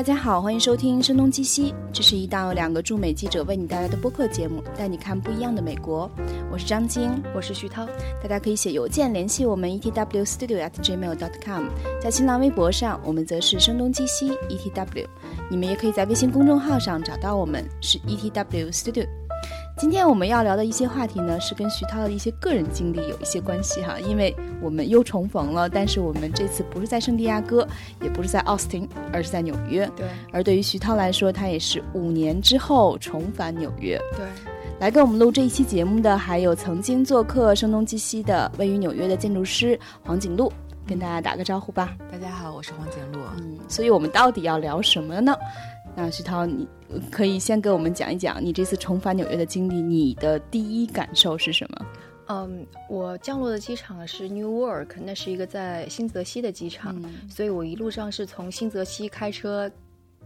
大家好，欢迎收听《声东击西》，这是一档由两个驻美记者为你带来的播客节目，带你看不一样的美国。我是张晶，我是徐涛，大家可以写邮件联系我们 etwstudio@gmail.com，在新浪微博上，我们则是声东击西 etw。你们也可以在微信公众号上找到我们，是 etw studio。今天我们要聊的一些话题呢，是跟徐涛的一些个人经历有一些关系哈，因为我们又重逢了，但是我们这次不是在圣地亚哥，也不是在奥斯汀，而是在纽约。对。而对于徐涛来说，他也是五年之后重返纽约。对。来跟我们录这一期节目的，还有曾经做客声东击西的位于纽约的建筑师黄景路，跟大家打个招呼吧。大家好，我是黄景路。嗯，所以我们到底要聊什么呢？那徐涛，你可以先给我们讲一讲你这次重返纽约的经历，你的第一感受是什么？嗯，我降落的机场是 Newark，那是一个在新泽西的机场，所以我一路上是从新泽西开车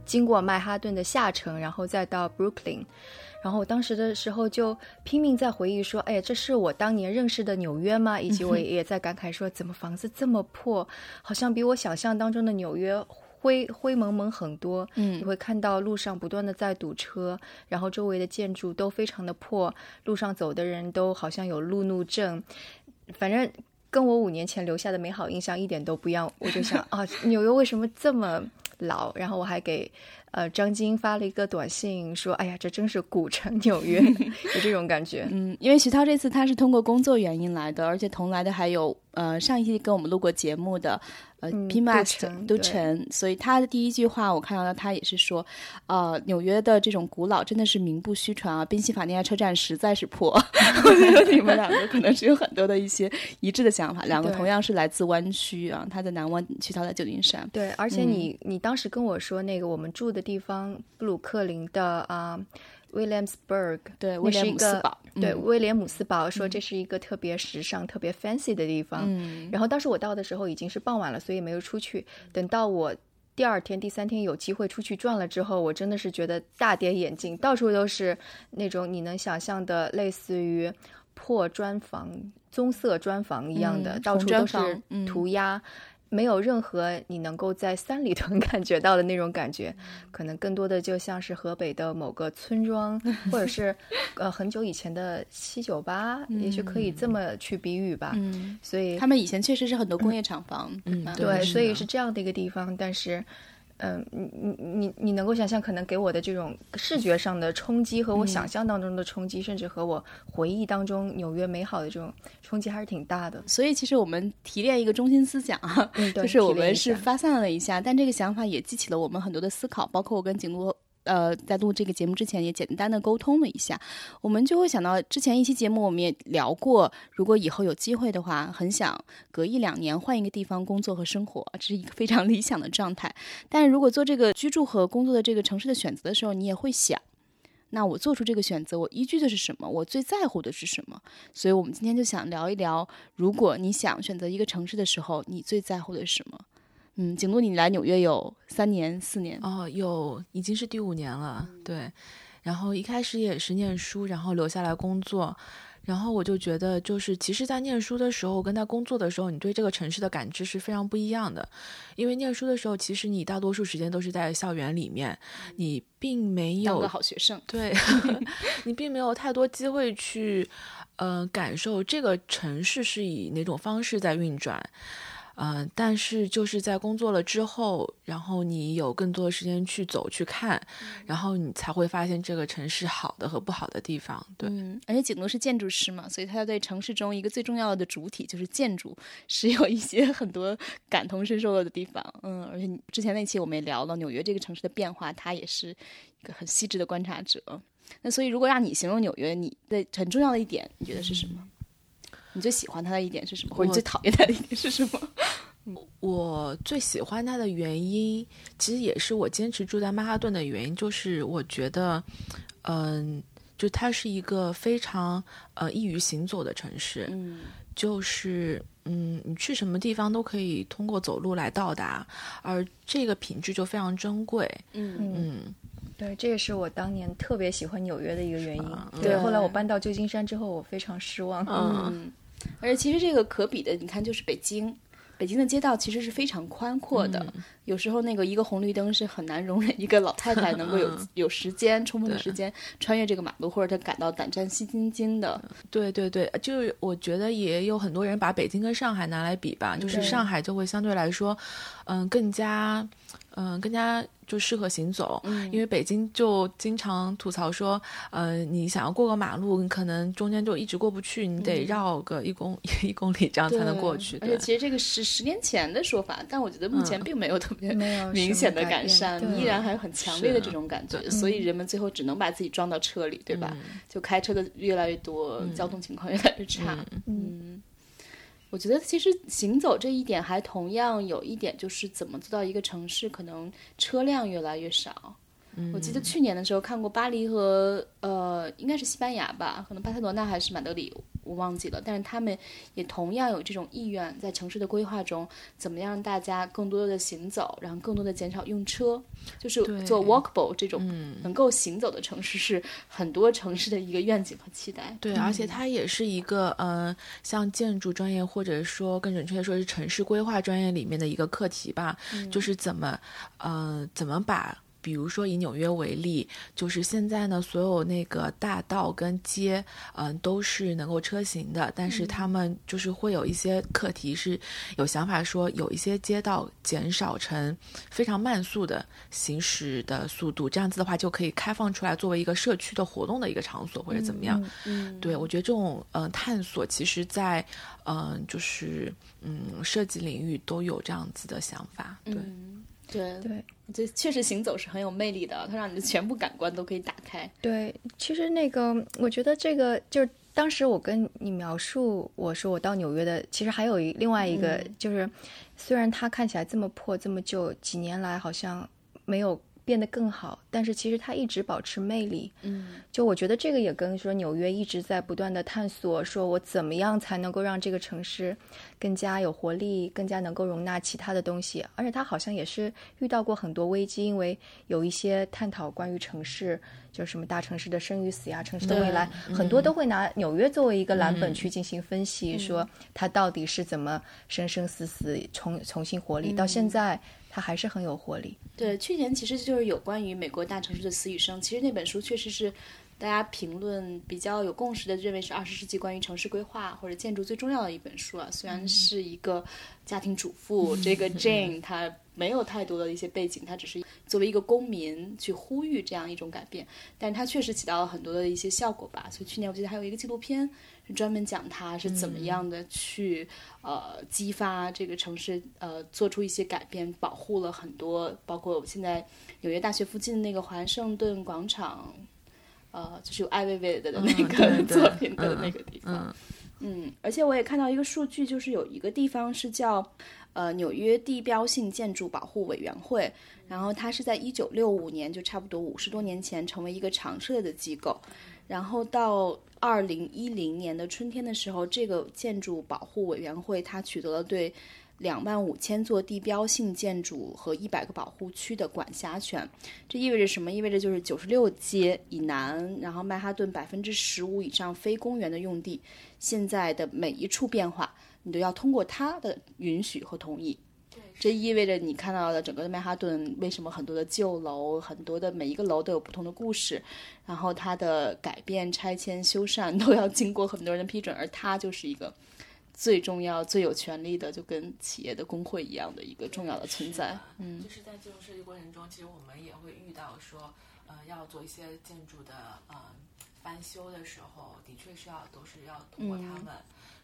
经过曼哈顿的下城，然后再到 Brooklyn，然后我当时的时候就拼命在回忆说，哎，这是我当年认识的纽约吗？以及我 也在感慨说，怎么房子这么破，好像比我想象当中的纽约。灰灰蒙蒙很多，嗯，你会看到路上不断的在堵车，然后周围的建筑都非常的破，路上走的人都好像有路怒症，反正跟我五年前留下的美好印象一点都不一样。我就想 啊，纽约为什么这么老？然后我还给呃张晶发了一个短信说，哎呀，这真是古城纽约，有这种感觉。嗯，因为徐涛这次他是通过工作原因来的，而且同来的还有呃上一期跟我们录过节目的。呃，P Max 都沉，所以他的第一句话我看到了，他也是说，呃，纽约的这种古老真的是名不虚传啊，宾夕法尼亚车站实在是破。我觉得你们两个可能是有很多的一些一致的想法，两个同样是来自湾区啊，他在南湾区，他在旧金山。对，而且你你当时跟我说那个我们住的地方布鲁克林的啊。Williamsburg，对，威廉姆斯堡，对，威廉姆斯堡说这是一个特别时尚、特别 fancy 的地方。嗯，然后当时我到的时候已经是傍晚了，所以没有出去。等到我第二天、第三天有机会出去转了之后，我真的是觉得大跌眼镜，到处都是那种你能想象的类似于破砖房、棕色砖房一样的，到处都是涂鸦。没有任何你能够在三里屯 感觉到的那种感觉，可能更多的就像是河北的某个村庄，或者是呃很久以前的七九八，也许可以这么去比喻吧。嗯，所以他们以前确实是很多工业厂房。嗯，对，所以是这样的一个地方，但是。嗯，你你你你能够想象，可能给我的这种视觉上的冲击，和我想象当中的冲击，甚至和我回忆当中纽约美好的这种冲击，还是挺大的。所以，其实我们提炼一个中心思想啊，就是我们是发散了一下，但这个想法也激起了我们很多的思考，包括我跟景路。呃，在录这个节目之前，也简单的沟通了一下，我们就会想到之前一期节目，我们也聊过，如果以后有机会的话，很想隔一两年换一个地方工作和生活，这是一个非常理想的状态。但如果做这个居住和工作的这个城市的选择的时候，你也会想，那我做出这个选择，我依据的是什么？我最在乎的是什么？所以我们今天就想聊一聊，如果你想选择一个城市的时候，你最在乎的是什么？嗯，景路，你来纽约有三年、四年哦，有已经是第五年了。对，然后一开始也是念书，然后留下来工作，然后我就觉得，就是其实，在念书的时候跟在工作的时候，你对这个城市的感知是非常不一样的。因为念书的时候，其实你大多数时间都是在校园里面，你并没有当个好学生，对你并没有太多机会去，呃，感受这个城市是以哪种方式在运转。嗯，但是就是在工作了之后，然后你有更多的时间去走去看，然后你才会发现这个城市好的和不好的地方。对，而且景路是建筑师嘛，所以他对城市中一个最重要的主体就是建筑，是有一些很多感同身受的地方。嗯，而且之前那期我们也聊了纽约这个城市的变化，他也是一个很细致的观察者。那所以如果让你形容纽约，你的很重要的一点，你觉得是什么？你最喜欢他的一点是什么？或者你最讨厌他的一点是什么？我最喜欢他的原因，其实也是我坚持住在曼哈顿的原因，就是我觉得，嗯，就它是一个非常呃易于行走的城市，嗯，就是嗯，你去什么地方都可以通过走路来到达，而这个品质就非常珍贵，嗯嗯，对，这也是我当年特别喜欢纽约的一个原因。对，后来我搬到旧金山之后，我非常失望。嗯，而且其实这个可比的，你看就是北京。北京的街道其实是非常宽阔的，有时候那个一个红绿灯是很难容忍一个老太太能够有 有时间充分的时间穿越这个马路，或者她感到胆战心惊惊的。对对对，就是我觉得也有很多人把北京跟上海拿来比吧，就是上海就会相对来说，嗯，更加。嗯，更加就适合行走，因为北京就经常吐槽说，呃，你想要过个马路，你可能中间就一直过不去，你得绕个一公 一公里这样才能过去。而且其实这个是十年前的说法，但我觉得目前并没有特别明显的改善，依然还有很强烈的这种感觉，所以人们最后只能把自己装到车里，对吧？就开车的越来越多，交通情况越来越差。嗯。我觉得其实行走这一点还同样有一点，就是怎么做到一个城市可能车辆越来越少。我记得去年的时候看过巴黎和呃，应该是西班牙吧，可能巴塞罗那还是马德里，我忘记了。但是他们也同样有这种意愿，在城市的规划中，怎么样让大家更多的行走，然后更多的减少用车，就是做 walkable 这种能够行走的城市，是很多城市的一个愿景和期待。对，而且它也是一个呃，像建筑专业或者说更准确的说是城市规划专业里面的一个课题吧，就是怎么呃，怎么把。比如说以纽约为例，就是现在呢，所有那个大道跟街，嗯，都是能够车行的，但是他们就是会有一些课题是有想法说，有一些街道减少成非常慢速的行驶的速度，这样子的话就可以开放出来作为一个社区的活动的一个场所或者怎么样。嗯，对我觉得这种嗯探索，其实在嗯就是嗯设计领域都有这样子的想法。对。对对，这确实行走是很有魅力的，它让你的全部感官都可以打开。对，其实那个，我觉得这个就是当时我跟你描述，我说我到纽约的，其实还有一另外一个，就是虽然它看起来这么破这么旧，几年来好像没有。变得更好，但是其实它一直保持魅力。嗯，就我觉得这个也跟说纽约一直在不断的探索，说我怎么样才能够让这个城市更加有活力，更加能够容纳其他的东西。而且他好像也是遇到过很多危机，因为有一些探讨关于城市，就是什么大城市的生与死呀，城市的未来，很多都会拿纽约作为一个蓝本去进行分析，说它到底是怎么生生死死重重新活力，到现在。它还是很有活力。对，去年其实就是有关于美国大城市的死与生。其实那本书确实是大家评论比较有共识的，认为是二十世纪关于城市规划或者建筑最重要的一本书啊。虽然是一个家庭主妇，这个 Jane 她没有太多的一些背景，他只是作为一个公民去呼吁这样一种改变，但是它确实起到了很多的一些效果吧。所以去年我记得还有一个纪录片。专门讲他是怎么样的去呃激发这个城市呃做出一些改变，保护了很多，包括现在纽约大学附近那个华盛顿广场，呃，就是有艾薇薇的那个作品的那个地方。嗯，而且我也看到一个数据，就是有一个地方是叫呃纽约地标性建筑保护委员会，然后它是在一九六五年，就差不多五十多年前成为一个常设的机构。然后到二零一零年的春天的时候，这个建筑保护委员会它取得了对两万五千座地标性建筑和一百个保护区的管辖权。这意味着什么？意味着就是九十六街以南，然后曼哈顿百分之十五以上非公园的用地，现在的每一处变化，你都要通过他的允许和同意。这意味着你看到的整个的曼哈顿，为什么很多的旧楼，很多的每一个楼都有不同的故事，然后它的改变、拆迁、修缮都要经过很多人的批准，而他就是一个最重要、最有权利的，就跟企业的工会一样的一个重要的存在。嗯，就是在建筑设计过程中，其实我们也会遇到说，呃，要做一些建筑的呃翻修的时候，的确是要都是要通过他们。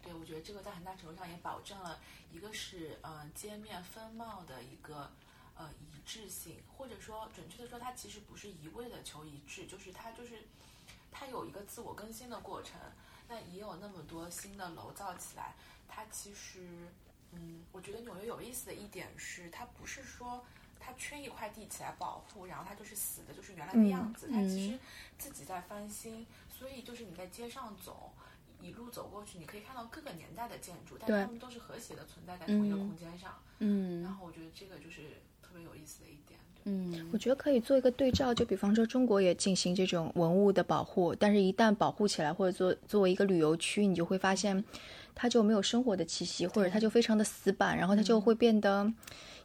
对，我觉得这个在很大程度上也保证了。一个是嗯街面风貌的一个呃一致性，或者说准确的说，它其实不是一味的求一致，就是它就是它有一个自我更新的过程。那也有那么多新的楼造起来，它其实嗯，我觉得纽约有意思的一点是，它不是说它缺一块地起来保护，然后它就是死的，就是原来的样子。它其实自己在翻新，所以就是你在街上走。一路走过去，你可以看到各个年代的建筑，但是它们都是和谐的存在在同一个空间上。嗯，然后我觉得这个就是特别有意思的一点。嗯，我觉得可以做一个对照，就比方说中国也进行这种文物的保护，但是一旦保护起来或者做作为一个旅游区，你就会发现它就没有生活的气息，或者它就非常的死板，然后它就会变得。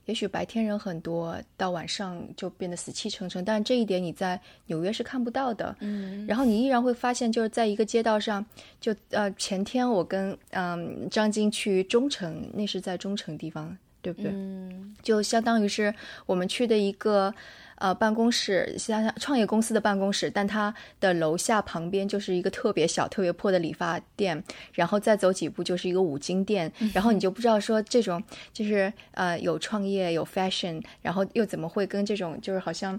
也许白天人很多，到晚上就变得死气沉沉，但是这一点你在纽约是看不到的。嗯，然后你依然会发现，就是在一个街道上，就呃前天我跟嗯张晶去中城，那是在中城地方，对不对？嗯，就相当于是我们去的一个。呃，办公室像创业公司的办公室，但它的楼下旁边就是一个特别小、特别破的理发店，然后再走几步就是一个五金店，然后你就不知道说这种就是呃有创业有 fashion，然后又怎么会跟这种就是好像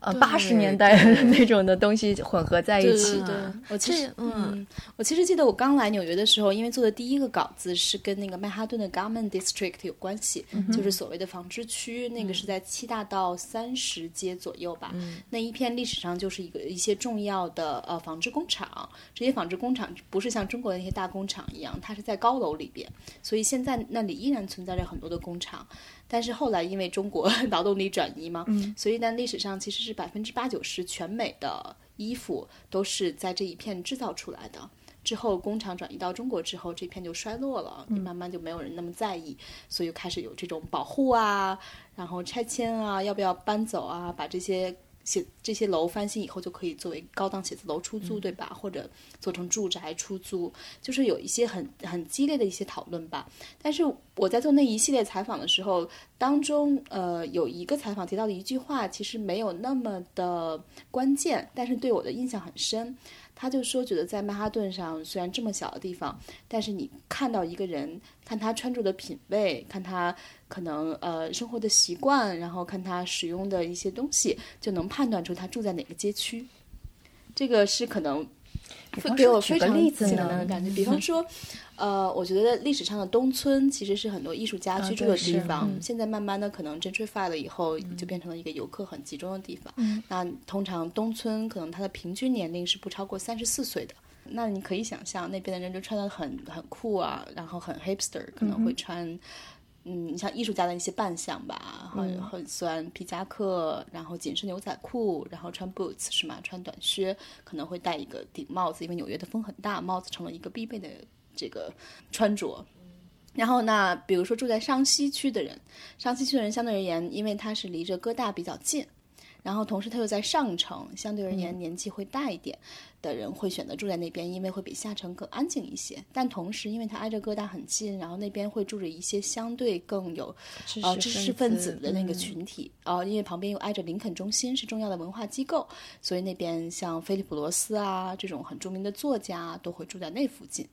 呃八十年代 那种的东西混合在一起？对，我其实嗯，我其实记得我刚来纽约的时候，因为做的第一个稿子是跟那个曼哈顿的 Garment District 有关系，就是所谓的纺织区，那个是在七大道三十。街左右吧，那一片历史上就是一个一些重要的呃纺织工厂。这些纺织工厂不是像中国的那些大工厂一样，它是在高楼里边，所以现在那里依然存在着很多的工厂。但是后来因为中国 劳动力转移嘛，所以在历史上其实是百分之八九十全美的衣服都是在这一片制造出来的。之后工厂转移到中国之后，这片就衰落了，慢慢就没有人那么在意，所以开始有这种保护啊，然后拆迁啊，要不要搬走啊，把这些写这些楼翻新以后就可以作为高档写字楼出租，对吧？或者做成住宅出租，就是有一些很很激烈的一些讨论吧。但是我在做那一系列采访的时候，当中呃有一个采访提到的一句话，其实没有那么的关键，但是对我的印象很深。他就说，觉得在曼哈顿上虽然这么小的地方，但是你看到一个人，看他穿着的品味，看他可能呃生活的习惯，然后看他使用的一些东西，就能判断出他住在哪个街区。这个是可能给我非常简单的感觉，比方说。呃，我觉得历史上的东村其实是很多艺术家居住的地方。现在慢慢的可能 gentrified 了以后，就变成了一个游客很集中的地方。那通常东村可能它的平均年龄是不超过三十四岁的。那你可以想象那边的人就穿的很很酷啊，然后很 hipster，可能会穿，嗯，你像艺术家的一些扮相吧，很很喜欢皮夹克，然后紧身牛仔裤，然后穿 boots 是吗？穿短靴，可能会戴一个顶帽子，因为纽约的风很大，帽子成了一个必备的。这个穿着，然后那比如说住在上西区的人，上西区的人相对而言，因为他是离着哥大比较近，然后同时他又在上城，相对而言年纪会大一点的人会选择住在那边，因为会比下城更安静一些。但同时，因为它挨着哥大很近，然后那边会住着一些相对更有呃知识分子的那个群体哦，因为旁边又挨着林肯中心是重要的文化机构，所以那边像菲利普罗斯啊这种很著名的作家都会住在那附近。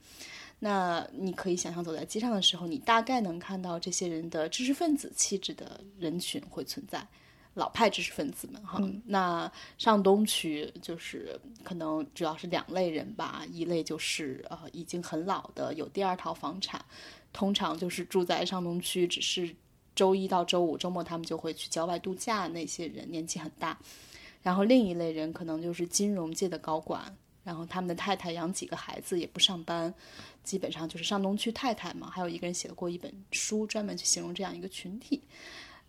那你可以想象，走在街上的时候，你大概能看到这些人的知识分子气质的人群会存在，老派知识分子们哈。那上东区就是可能主要是两类人吧，一类就是呃已经很老的，有第二套房产，通常就是住在上东区，只是周一到周五周末他们就会去郊外度假，那些人年纪很大。然后另一类人可能就是金融界的高管。然后他们的太太养几个孩子也不上班，基本上就是上东区太太嘛。还有一个人写过一本书，专门去形容这样一个群体。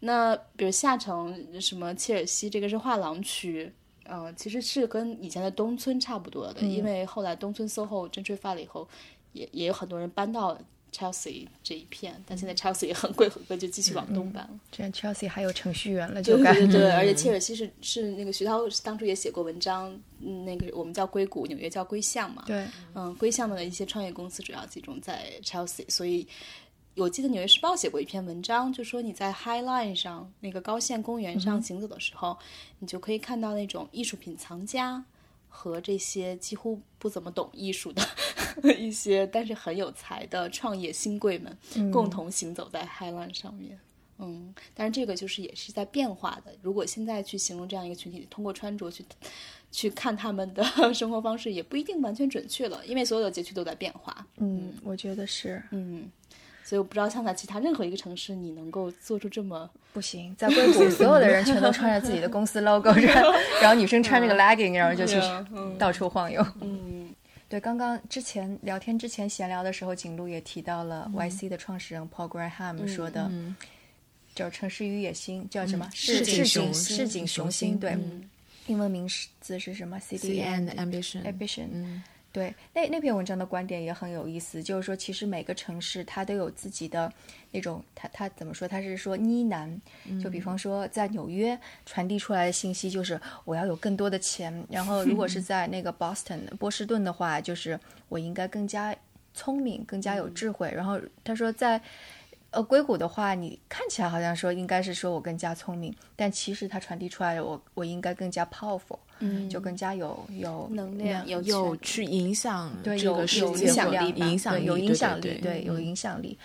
那比如下城什么切尔西，这个是画廊区，呃，其实是跟以前的东村差不多的，因为后来东村 SOHO 真吹发了以后，也也有很多人搬到。Chelsea 这一片，但现在 Chelsea 也很贵很贵，就继续往东搬了。这样 Chelsea 还有程序员了，就对对对，而且切尔西是是那个徐涛当初也写过文章，那个我们叫硅谷，纽约叫硅巷嘛。对，嗯，硅巷的一些创业公司主要集中在 Chelsea，所以我记得《纽约时报》写过一篇文章，就说你在 High Line 上那个高线公园上行走的时候，你就可以看到那种艺术品藏家。和这些几乎不怎么懂艺术的 一些，但是很有才的创业新贵们，共同行走在 High Line 上面。嗯，但是这个就是也是在变化的。如果现在去形容这样一个群体，通过穿着去去看他们的 生活方式，也不一定完全准确了，因为所有的街区都在变化。嗯，我觉得是。嗯。所以我不知道，像在其他任何一个城市，你能够做出这么不行。在硅谷，所有的人全都穿着自己的公司 logo，然后女生穿这个 legging，然后就去到处晃悠。嗯，对，刚刚之前聊天之前闲聊的时候，景路也提到了 YC 的创始人 Paul Graham 说的，叫城市与野心，叫什么？市井雄心，市井雄心。对，英文名字是什么？City and Ambition。Ambition。对，那那篇文章的观点也很有意思，就是说，其实每个城市它都有自己的那种，它它怎么说？它是说呢喃，就比方说在纽约传递出来的信息就是我要有更多的钱，然后如果是 在那个 Boston 波士顿的话，就是我应该更加聪明，更加有智慧。然后他说在。呃，硅谷的话，你看起来好像说应该是说我更加聪明，但其实它传递出来，我我应该更加 powerful，嗯，就更加有有能量，有有去影响对有有影响力，影响有影响力，对有影响力。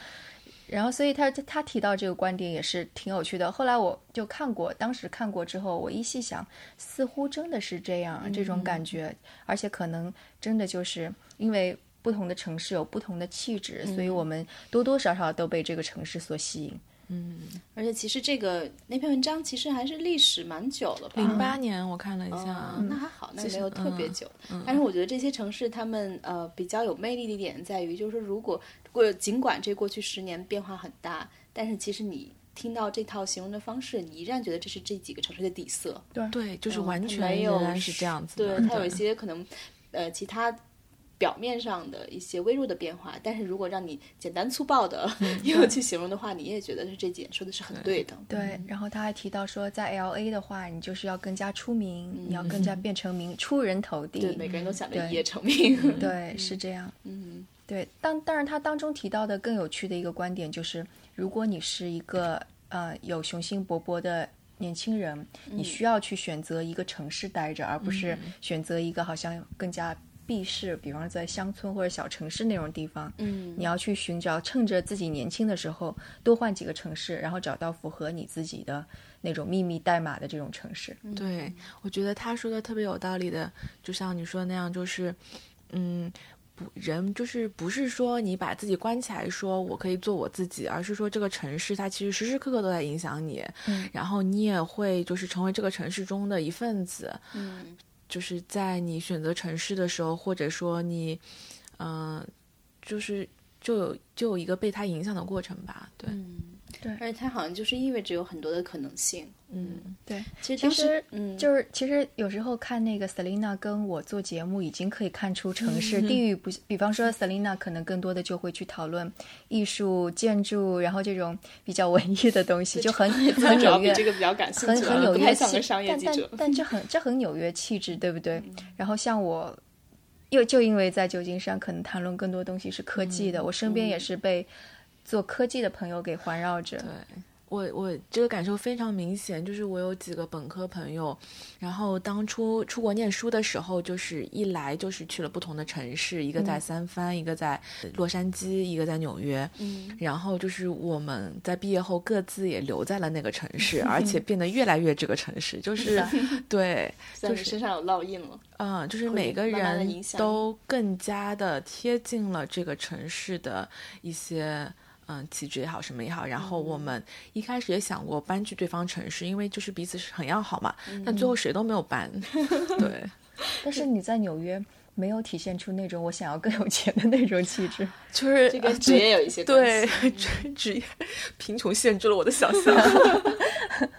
然后，所以他他提到这个观点也是挺有趣的。后来我就看过，当时看过之后，我一细想，似乎真的是这样，这种感觉，而且可能真的就是因为。不同的城市有不同的气质，所以我们多多少少都被这个城市所吸引。嗯，而且其实这个那篇文章其实还是历史蛮久了吧？零八年我看了一下，那还好，那没有特别久。但是我觉得这些城市他们呃比较有魅力的一点在于，就是如果过尽管这过去十年变化很大，但是其实你听到这套形容的方式，你依然觉得这是这几个城市的底色。对对，就是完全没有是这样子。对，它有一些可能呃其他。表面上的一些微弱的变化，但是如果让你简单粗暴的 又去形容的话，你也觉得是这点说的是很对的。对，然后他还提到说，在 L A 的话，你就是要更加出名，你要更加变成名，出人头地。对，每个人都想着一夜成名。对，是这样。嗯，对。当当然，他当中提到的更有趣的一个观点就是，如果你是一个呃有雄心勃勃的年轻人，你需要去选择一个城市待着，而不是选择一个好像更加。避世，比方在乡村或者小城市那种地方，嗯，你要去寻找，趁着自己年轻的时候多换几个城市，然后找到符合你自己的那种秘密代码的这种城市。对，我觉得他说的特别有道理的，就像你说的那样，就是，嗯，不，人就是不是说你把自己关起来，说我可以做我自己，而是说这个城市它其实时时刻刻都在影响你，嗯，然后你也会就是成为这个城市中的一份子，嗯。就是在你选择城市的时候，或者说你，嗯，就是就有就有一个被它影响的过程吧，对，对，而且它好像就是意味着有很多的可能性。嗯，对，其实其实，嗯，就是其实有时候看那个 Selina 跟我做节目，已经可以看出城市地域不。比方说 Selina 可能更多的就会去讨论艺术、建筑，然后这种比较文艺的东西，就很 很纽约，这个比较感兴趣，很很纽约气，但但但这很这很纽约气质，对不对？然后像我，又就因为在旧金山，可能谈论更多东西是科技的，我身边也是被做科技的朋友给环绕着。对。我我这个感受非常明显，就是我有几个本科朋友，然后当初出国念书的时候，就是一来就是去了不同的城市，一个在三藩，一个在洛杉矶，一个在纽约，嗯，然后就是我们在毕业后各自也留在了那个城市，而且变得越来越这个城市，就是对，就是身上有烙印了，嗯，就是每个人都更加的贴近了这个城市的一些。嗯，气质也好，什么也好，然后我们一开始也想过搬去对方城市，因为就是彼此是很要好嘛。但最后谁都没有搬。对。但是你在纽约没有体现出那种我想要更有钱的那种气质，就是这跟职业有一些对职业贫穷限制了我的想象。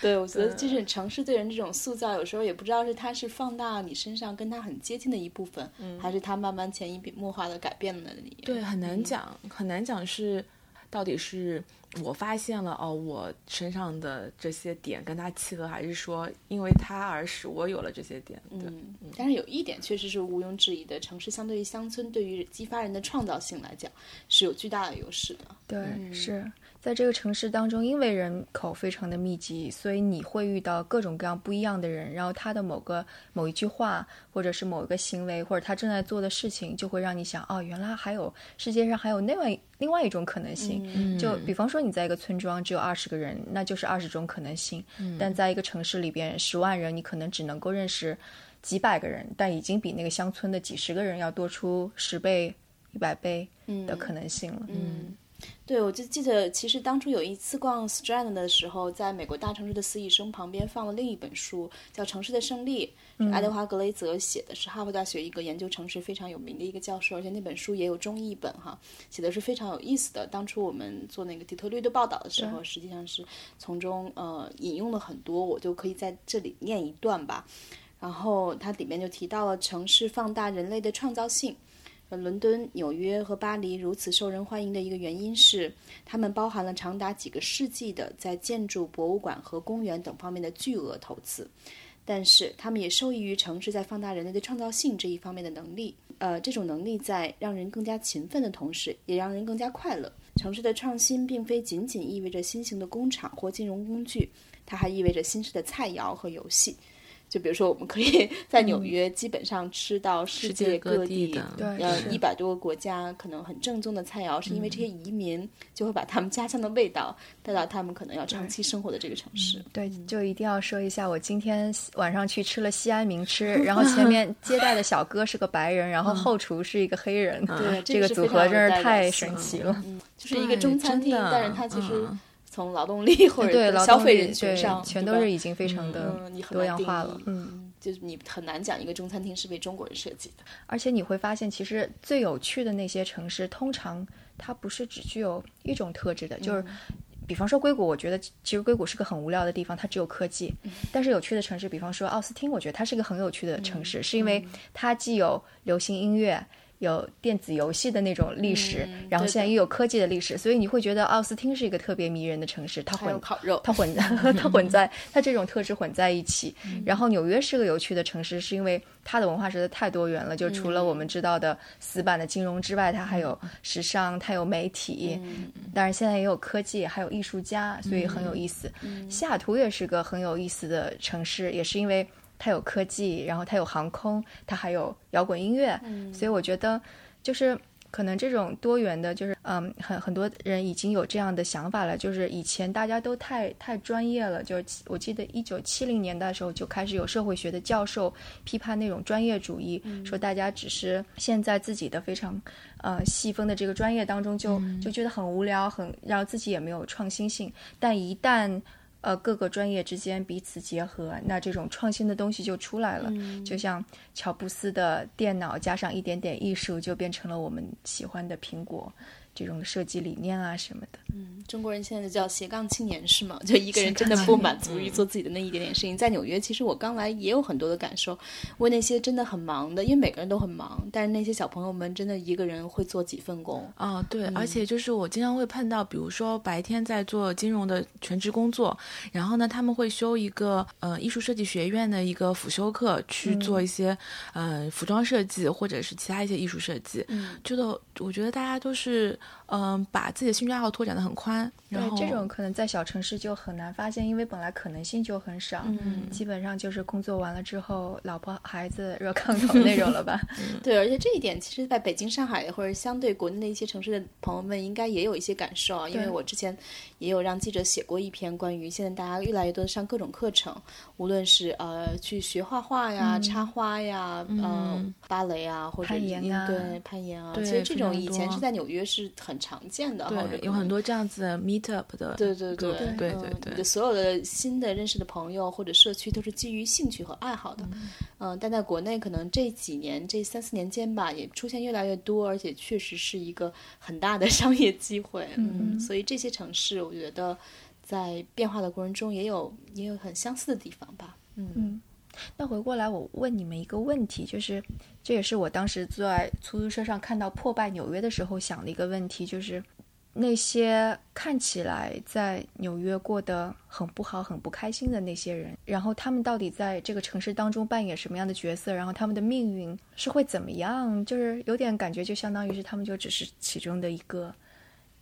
对，我觉得就是城市对人这种塑造，有时候也不知道是它是放大你身上跟它很接近的一部分，还是它慢慢潜移默化的改变了你。对，很难讲，很难讲是到底是我发现了哦，我身上的这些点跟它契合，还是说因为它而使我有了这些点。嗯，但是有一点确实是毋庸置疑的，城市相对于乡村，对于激发人的创造性来讲是有巨大的优势的。对，是。在这个城市当中，因为人口非常的密集，所以你会遇到各种各样不一样的人。然后他的某个某一句话，或者是某一个行为，或者他正在做的事情，就会让你想：哦，原来还有世界上还有另外另外一种可能性。就比方说，你在一个村庄只有二十个人，那就是二十种可能性。但在一个城市里边，十万人，你可能只能够认识几百个人，但已经比那个乡村的几十个人要多出十倍、一百倍的可能性了。嗯。对，我就记得，其实当初有一次逛 Strand 的时候，在美国大城市的死与生旁边放了另一本书，叫《城市的胜利》，是爱德华·格雷泽写的，是哈佛大学一个研究城市非常有名的一个教授，而且那本书也有中译本哈，写的是非常有意思的。当初我们做那个底特律的报道的时候，实际上是从中呃引用了很多，我就可以在这里念一段吧。然后它里面就提到了城市放大人类的创造性。伦敦、纽约和巴黎如此受人欢迎的一个原因是，它们包含了长达几个世纪的在建筑、博物馆和公园等方面的巨额投资。但是，他们也受益于城市在放大人类的创造性这一方面的能力。呃，这种能力在让人更加勤奋的同时，也让人更加快乐。城市的创新并非仅仅意味着新型的工厂或金融工具，它还意味着新式的菜肴和游戏。就比如说，我们可以 在纽约基本上吃到世界各地的，呃，一百多个国家可能很正宗的菜肴，是因为这些移民就会把他们家乡的味道带到他们可能要长期生活的这个城市。对，就一定要说一下，我今天晚上去吃了西安名吃，然后前面接待的小哥是个白人，然后后厨是一个黑人，对，这个组合真是太神奇了。就是一个中餐厅，但是它其实。从劳动力或者消费人群上，全都是已经非常的多样化了。嗯，就是你很难讲一个中餐厅是为中国人设计的。而且你会发现，其实最有趣的那些城市，通常它不是只具有一种特质的。就是，比方说硅谷，我觉得其实硅谷是个很无聊的地方，它只有科技。但是有趣的城市，比方说奥斯汀，我觉得它是一个很有趣的城市，是因为它既有流行音乐。有电子游戏的那种历史，然后现在又有科技的历史，所以你会觉得奥斯汀是一个特别迷人的城市。它混烤肉，它混它混在它这种特质混在一起。然后纽约是个有趣的城市，是因为它的文化实在太多元了。就除了我们知道的死板的金融之外，它还有时尚，它有媒体，当然现在也有科技，还有艺术家，所以很有意思。西雅图也是个很有意思的城市，也是因为。它有科技，然后它有航空，它还有摇滚音乐，所以我觉得就是可能这种多元的，就是嗯，很很多人已经有这样的想法了，就是以前大家都太太专业了，就是我记得一九七零年代的时候就开始有社会学的教授批判那种专业主义，说大家只是陷在自己的非常呃细分的这个专业当中，就就觉得很无聊，很然后自己也没有创新性，但一旦呃，各个专业之间彼此结合，那这种创新的东西就出来了。就像乔布斯的电脑加上一点点艺术，就变成了我们喜欢的苹果。这种设计理念啊什么的，嗯，中国人现在就叫斜杠青年是吗？就一个人真的不满足于做自己的那一点点事情。在纽约，其实我刚来也有很多的感受。为那些真的很忙的，因为每个人都很忙，但是那些小朋友们真的一个人会做几份工啊。对，而且就是我经常会碰到，比如说白天在做金融的全职工作，然后呢，他们会修一个呃艺术设计学院的一个辅修课，去做一些呃服装设计或者是其他一些艺术设计。嗯，觉得我觉得大家都是。嗯，把自己的兴趣爱好拓展的很宽。对，这种可能在小城市就很难发现，因为本来可能性就很少。嗯，基本上就是工作完了之后，老婆孩子热炕头那种了吧？对，而且这一点，其实在北京、上海或者相对国内的一些城市的朋友们，应该也有一些感受啊。因为我之前也有让记者写过一篇关于现在大家越来越多的上各种课程，无论是呃去学画画呀、插花呀、嗯芭蕾啊，或者攀岩啊，对攀岩啊。其实这种以前是在纽约是很常见的，对，有很多这样子的 meetup 的，对对对对对对，的所有的新的认识的朋友或者社区都是基于兴趣和爱好的，嗯，但在国内可能这几年这三四年间吧，也出现越来越多，而且确实是一个很大的 商业机会，嗯，所以这些城市我觉得在变化的过程中也有也有很相似的地方吧，嗯。那回过来，我问你们一个问题，就是这也是我当时在出租车上看到破败纽约的时候想的一个问题，就是那些看起来在纽约过得很不好、很不开心的那些人，然后他们到底在这个城市当中扮演什么样的角色？然后他们的命运是会怎么样？就是有点感觉，就相当于是他们就只是其中的一个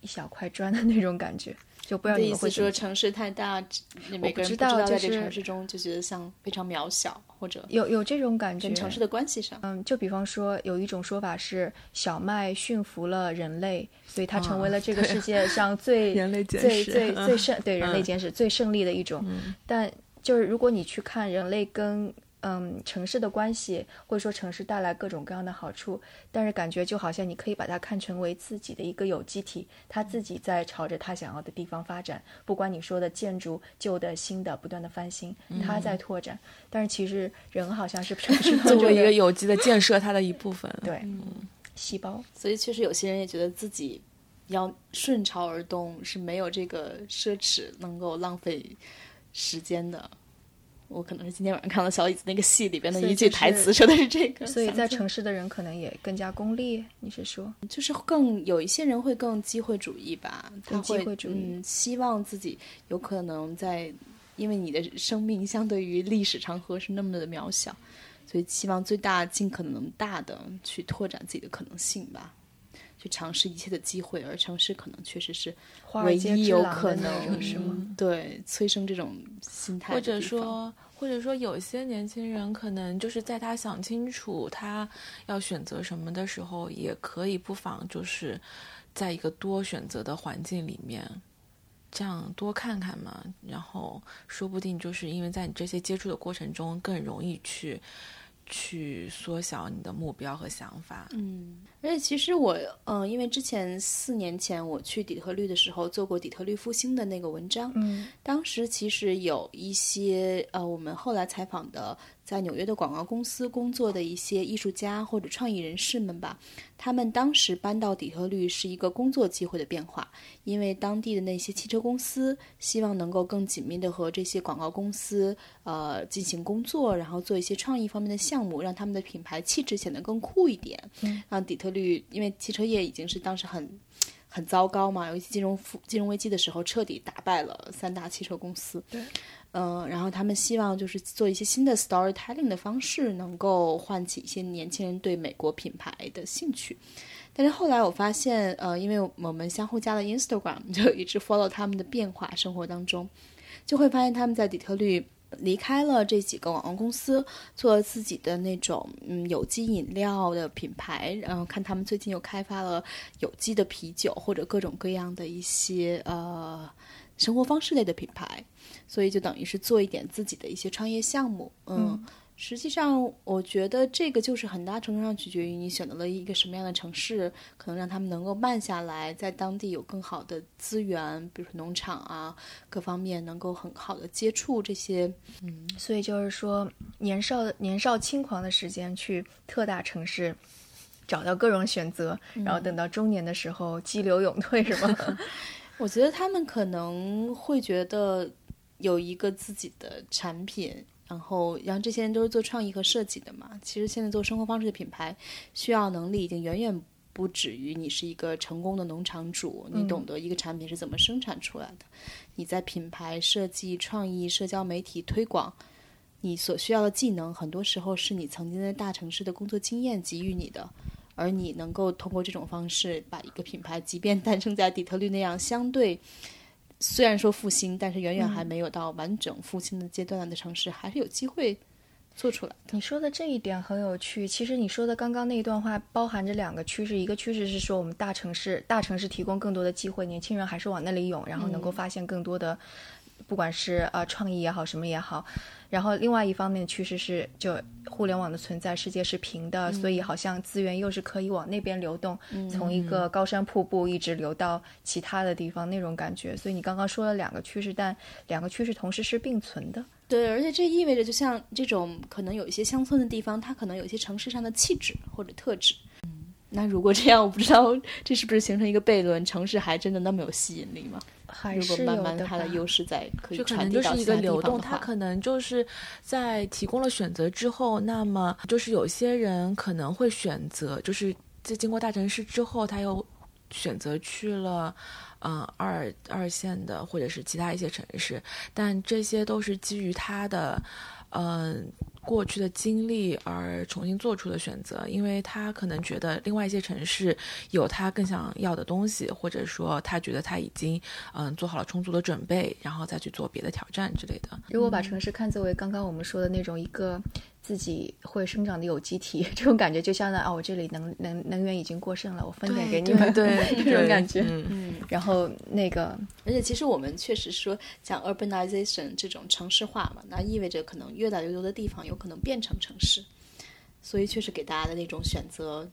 一小块砖的那种感觉。就不要意思说城市太大，每个人不知道在这城市中就觉得像非常渺小，或者有有这种感觉。跟城市的关系上，嗯，就比方说有一种说法是小麦驯服了人类，所以它成为了这个世界上 最人类最最最胜对人类简史最胜利的一种。但就是如果你去看人类跟嗯，城市的关系，或者说城市带来各种各样的好处，但是感觉就好像你可以把它看成为自己的一个有机体，它自己在朝着它想要的地方发展。不管你说的建筑旧的、新的，不断的翻新，它在拓展。但是其实人好像是城市 作为一个有机的建设它的一部分，对，细胞。所以确实有些人也觉得自己要顺潮而动，是没有这个奢侈能够浪费时间的。我可能是今天晚上看了小椅子那个戏里边的一句台词，说的是这个。所以在城市的人可能也更加功利，你是说？就是更有一些人会更机会主义吧，他会嗯，希望自己有可能在，因为你的生命相对于历史长河是那么的渺小，所以希望最大尽可能大的去拓展自己的可能性吧。去尝试一切的机会，而城市可能确实是唯一有可能是吗？对，催生这种心态。或者说，或者说，有些年轻人可能就是在他想清楚他要选择什么的时候，也可以不妨就是在一个多选择的环境里面，这样多看看嘛。然后说不定就是因为在你这些接触的过程中，更容易去。去缩小你的目标和想法。嗯，而且其实我，嗯，因为之前四年前我去底特律的时候做过底特律复兴的那个文章，嗯，当时其实有一些，呃，我们后来采访的。在纽约的广告公司工作的一些艺术家或者创意人士们吧，他们当时搬到底特律是一个工作机会的变化，因为当地的那些汽车公司希望能够更紧密的和这些广告公司呃进行工作，然后做一些创意方面的项目，让他们的品牌气质显得更酷一点。嗯让底特律因为汽车业已经是当时很很糟糕嘛，尤其金融金融危机的时候，彻底打败了三大汽车公司。对。嗯，然后他们希望就是做一些新的 storytelling 的方式，能够唤起一些年轻人对美国品牌的兴趣。但是后来我发现，呃，因为我们相互加了 Instagram，就一直 follow 他们的变化，生活当中就会发现他们在底特律离开了这几个网红公司，做自己的那种嗯有机饮料的品牌。然后看他们最近又开发了有机的啤酒，或者各种各样的一些呃生活方式类的品牌。所以就等于是做一点自己的一些创业项目，嗯，实际上我觉得这个就是很大程度上取决于你选择了一个什么样的城市，可能让他们能够慢下来，在当地有更好的资源，比如说农场啊，各方面能够很好的接触这些，嗯，所以就是说年少年少轻狂的时间去特大城市，找到各种选择，然后等到中年的时候激流勇退，是吗？我觉得他们可能会觉得。有一个自己的产品，然后，然后这些人都是做创意和设计的嘛。其实现在做生活方式的品牌，需要能力已经远远不止于你是一个成功的农场主，你懂得一个产品是怎么生产出来的。你在品牌设计、创意、社交媒体推广，你所需要的技能，很多时候是你曾经在大城市的工作经验给予你的，而你能够通过这种方式把一个品牌，即便诞生在底特律那样相对。虽然说复兴，但是远远还没有到完整复兴的阶段的城市，还是有机会做出来。你说的这一点很有趣。其实你说的刚刚那一段话包含着两个趋势，一个趋势是说我们大城市大城市提供更多的机会，年轻人还是往那里涌，然后能够发现更多的，不管是呃创意也好，什么也好。然后另外一方面的趋势是，就互联网的存在，世界是平的，所以好像资源又是可以往那边流动，从一个高山瀑布一直流到其他的地方那种感觉。所以你刚刚说了两个趋势，但两个趋势同时是并存的。对，而且这意味着，就像这种可能有一些乡村的地方，它可能有一些城市上的气质或者特质。嗯，那如果这样，我不知道这是不是形成一个悖论？城市还真的那么有吸引力吗？还是慢慢它的优势在可以传递到一个流动，它可能就是在提供了选择之后，那么就是有些人可能会选择，就是在经过大城市之后，他又选择去了嗯二二线的或者是其他一些城市，但这些都是基于他的嗯。过去的经历而重新做出的选择，因为他可能觉得另外一些城市有他更想要的东西，或者说他觉得他已经嗯做好了充足的准备，然后再去做别的挑战之类的。如果把城市看作为刚刚我们说的那种一个。自己会生长的有机体，这种感觉就像那啊，我这里能能能源已经过剩了，我分点给你们，对这种感觉。嗯，然后那个，而且其实我们确实说讲 urbanization 这种城市化嘛，那意味着可能越来越多的地方有可能变成城市，所以确实给大家的那种选择。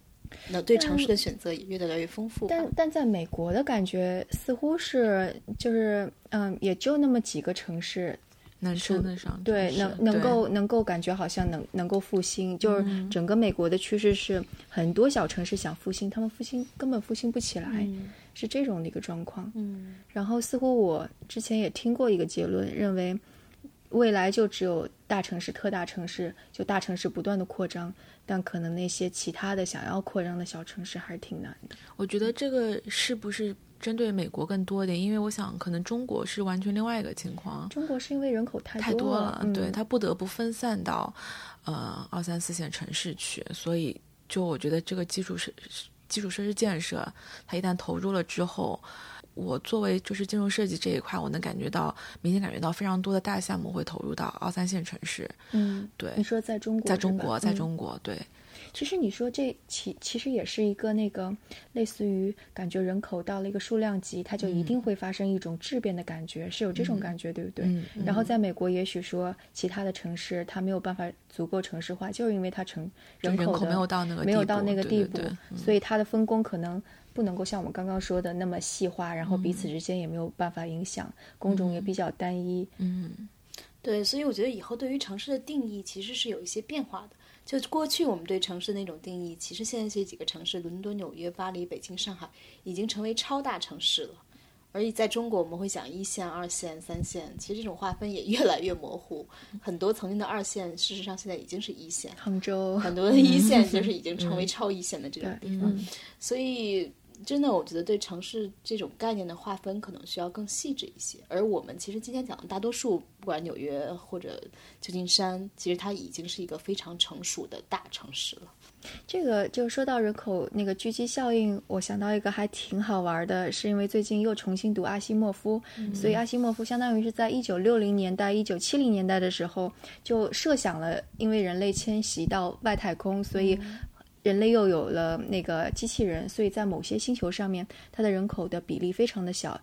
那对城市的选择也越来越丰富，但但在美国的感觉似乎是就是嗯，也就那么几个城市能称得上对，能能够能够感觉好像能能够复兴，就是整个美国的趋势是很多小城市想复兴，他们复兴根本复兴不起来，是这种的一个状况。嗯，然后似乎我之前也听过一个结论，认为未来就只有大城市、特大城市，就大城市不断的扩张。但可能那些其他的想要扩张的小城市还是挺难的。我觉得这个是不是针对美国更多一点？因为我想，可能中国是完全另外一个情况。中国是因为人口太太多了，对它不得不分散到呃二三四线城市去，所以就我觉得这个基础设基础设施建设，它一旦投入了之后。我作为就是建筑设计这一块，我能感觉到明显感觉到非常多的大项目会投入到二三线城市。嗯，对。你说在中国，在中国，在中国，对。其实你说这其其实也是一个那个类似于感觉人口到了一个数量级，它就一定会发生一种质变的感觉，是有这种感觉，对不对？嗯。然后在美国，也许说其他的城市它没有办法足够城市化，就是因为它城人口没有到那个没有到那个地步，所以它的分工可能。不能够像我们刚刚说的那么细化，然后彼此之间也没有办法影响，工种也比较单一。嗯，对，所以我觉得以后对于城市的定义其实是有一些变化的。就过去我们对城市那种定义，其实现在这几个城市——伦敦、纽约、巴黎、北京、上海，已经成为超大城市了。而在中国，我们会讲一线、二线、三线，其实这种划分也越来越模糊。很多曾经的二线，事实上现在已经是一线。杭州很多的一线就是已经成为超一线的这种地方，所以。真的，我觉得对城市这种概念的划分可能需要更细致一些。而我们其实今天讲的大多数，不管纽约或者旧金山，其实它已经是一个非常成熟的大城市了。这个就说到人口那个聚集效应，我想到一个还挺好玩的，是因为最近又重新读阿西莫夫，所以阿西莫夫相当于是在一九六零年代、一九七零年代的时候就设想了，因为人类迁徙到外太空，所以。人类又有了那个机器人，所以在某些星球上面，它的人口的比例非常的小，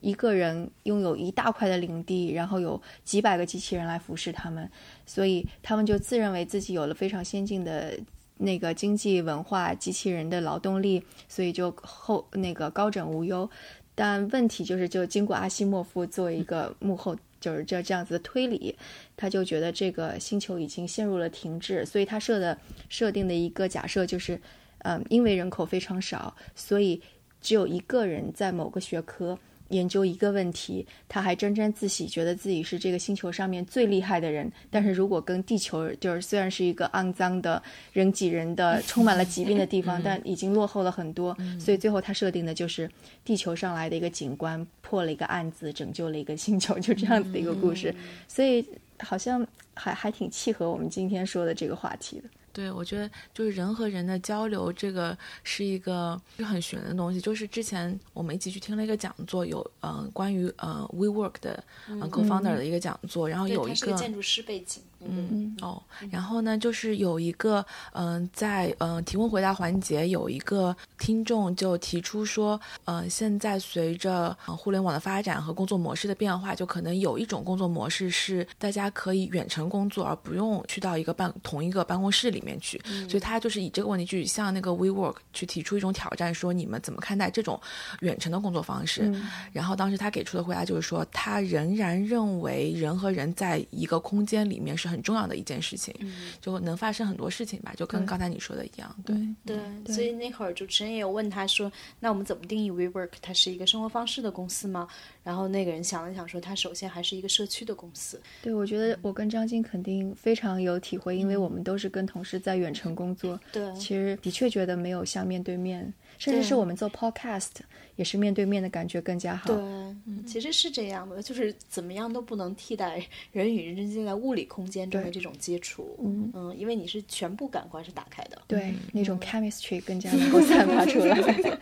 一个人拥有一大块的领地，然后有几百个机器人来服侍他们，所以他们就自认为自己有了非常先进的那个经济文化、机器人的劳动力，所以就后那个高枕无忧。但问题就是，就经过阿西莫夫作为一个幕后。就是这这样子的推理，他就觉得这个星球已经陷入了停滞，所以他设的设定的一个假设就是，嗯，因为人口非常少，所以只有一个人在某个学科。研究一个问题，他还沾沾自喜，觉得自己是这个星球上面最厉害的人。但是如果跟地球，就是虽然是一个肮脏的人挤人的、充满了疾病的地方，但已经落后了很多。所以最后他设定的就是地球上来的一个警官破了一个案子，拯救了一个星球，就这样子的一个故事。所以好像还还挺契合我们今天说的这个话题的。对，我觉得就是人和人的交流，这个是一个就很玄的东西。就是之前我们一起去听了一个讲座，有嗯关于呃 WeWork 的嗯 Co-founder 的一个讲座，然后有一个建筑师背景。嗯哦，然后呢，就是有一个嗯，在嗯提问回答环节，有一个听众就提出说，呃，现在随着互联网的发展和工作模式的变化，就可能有一种工作模式是大家可以远程工作，而不用去到一个办同一个办公室里面去。所以他就是以这个问题去向那个 WeWork 去提出一种挑战，说你们怎么看待这种远程的工作方式？然后当时他给出的回答就是说，他仍然认为人和人在一个空间里面是很。很重要的一件事情，就能发生很多事情吧，就跟刚才你说的一样，对对。所以那会儿主持人也有问他说：“那我们怎么定义 WeWork？它是一个生活方式的公司吗？”然后那个人想了想说：“他首先还是一个社区的公司。”对，我觉得我跟张晶肯定非常有体会，因为我们都是跟同事在远程工作。对，其实的确觉得没有像面对面，甚至是我们做 Podcast。也是面对面的感觉更加好。对，其实是这样的，就是怎么样都不能替代人与人之间在物理空间中的这种接触。嗯嗯，因为你是全部感官是打开的。对，那种 chemistry 更加能够散发出来。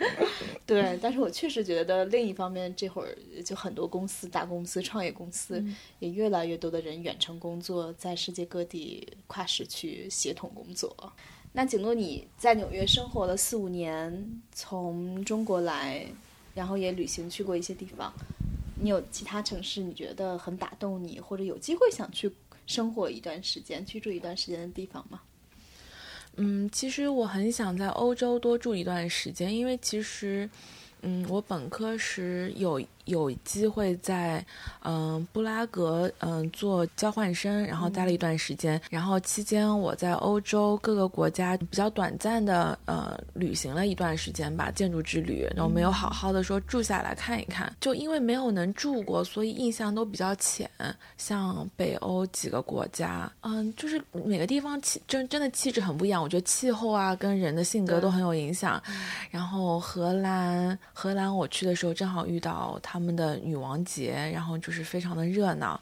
对，但是我确实觉得另一方面，这会儿就就很多公司、大公司、创业公司，也越来越多的人远程工作，在世界各地跨时区协同工作。那景诺，你在纽约生活了四五年，从中国来，然后也旅行去过一些地方，你有其他城市你觉得很打动你，或者有机会想去生活一段时间、居住一段时间的地方吗？嗯，其实我很想在欧洲多住一段时间，因为其实，嗯，我本科时有。有机会在嗯布拉格嗯做交换生，然后待了一段时间，然后期间我在欧洲各个国家比较短暂的呃旅行了一段时间吧，建筑之旅，然后没有好好的说住下来看一看，就因为没有能住过，所以印象都比较浅。像北欧几个国家，嗯，就是每个地方气真真的气质很不一样，我觉得气候啊跟人的性格都很有影响。然后荷兰，荷兰我去的时候正好遇到。他他们的女王节，然后就是非常的热闹。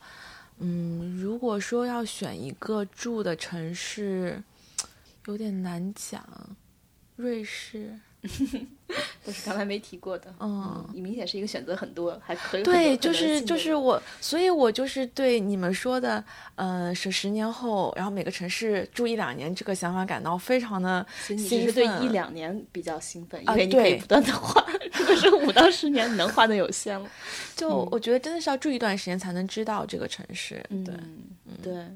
嗯，如果说要选一个住的城市，有点难讲。瑞士。都是刚才没提过的，嗯，你明显是一个选择很多，还可以对，就是就是我，所以我就是对你们说的，呃，是十年后，然后每个城市住一两年这个想法感到非常的兴奋。你是对一两年比较兴奋，因为你可以不断的换。如果是五到十年，你能换的有限了。就我觉得真的是要住一段时间才能知道这个城市。对，对。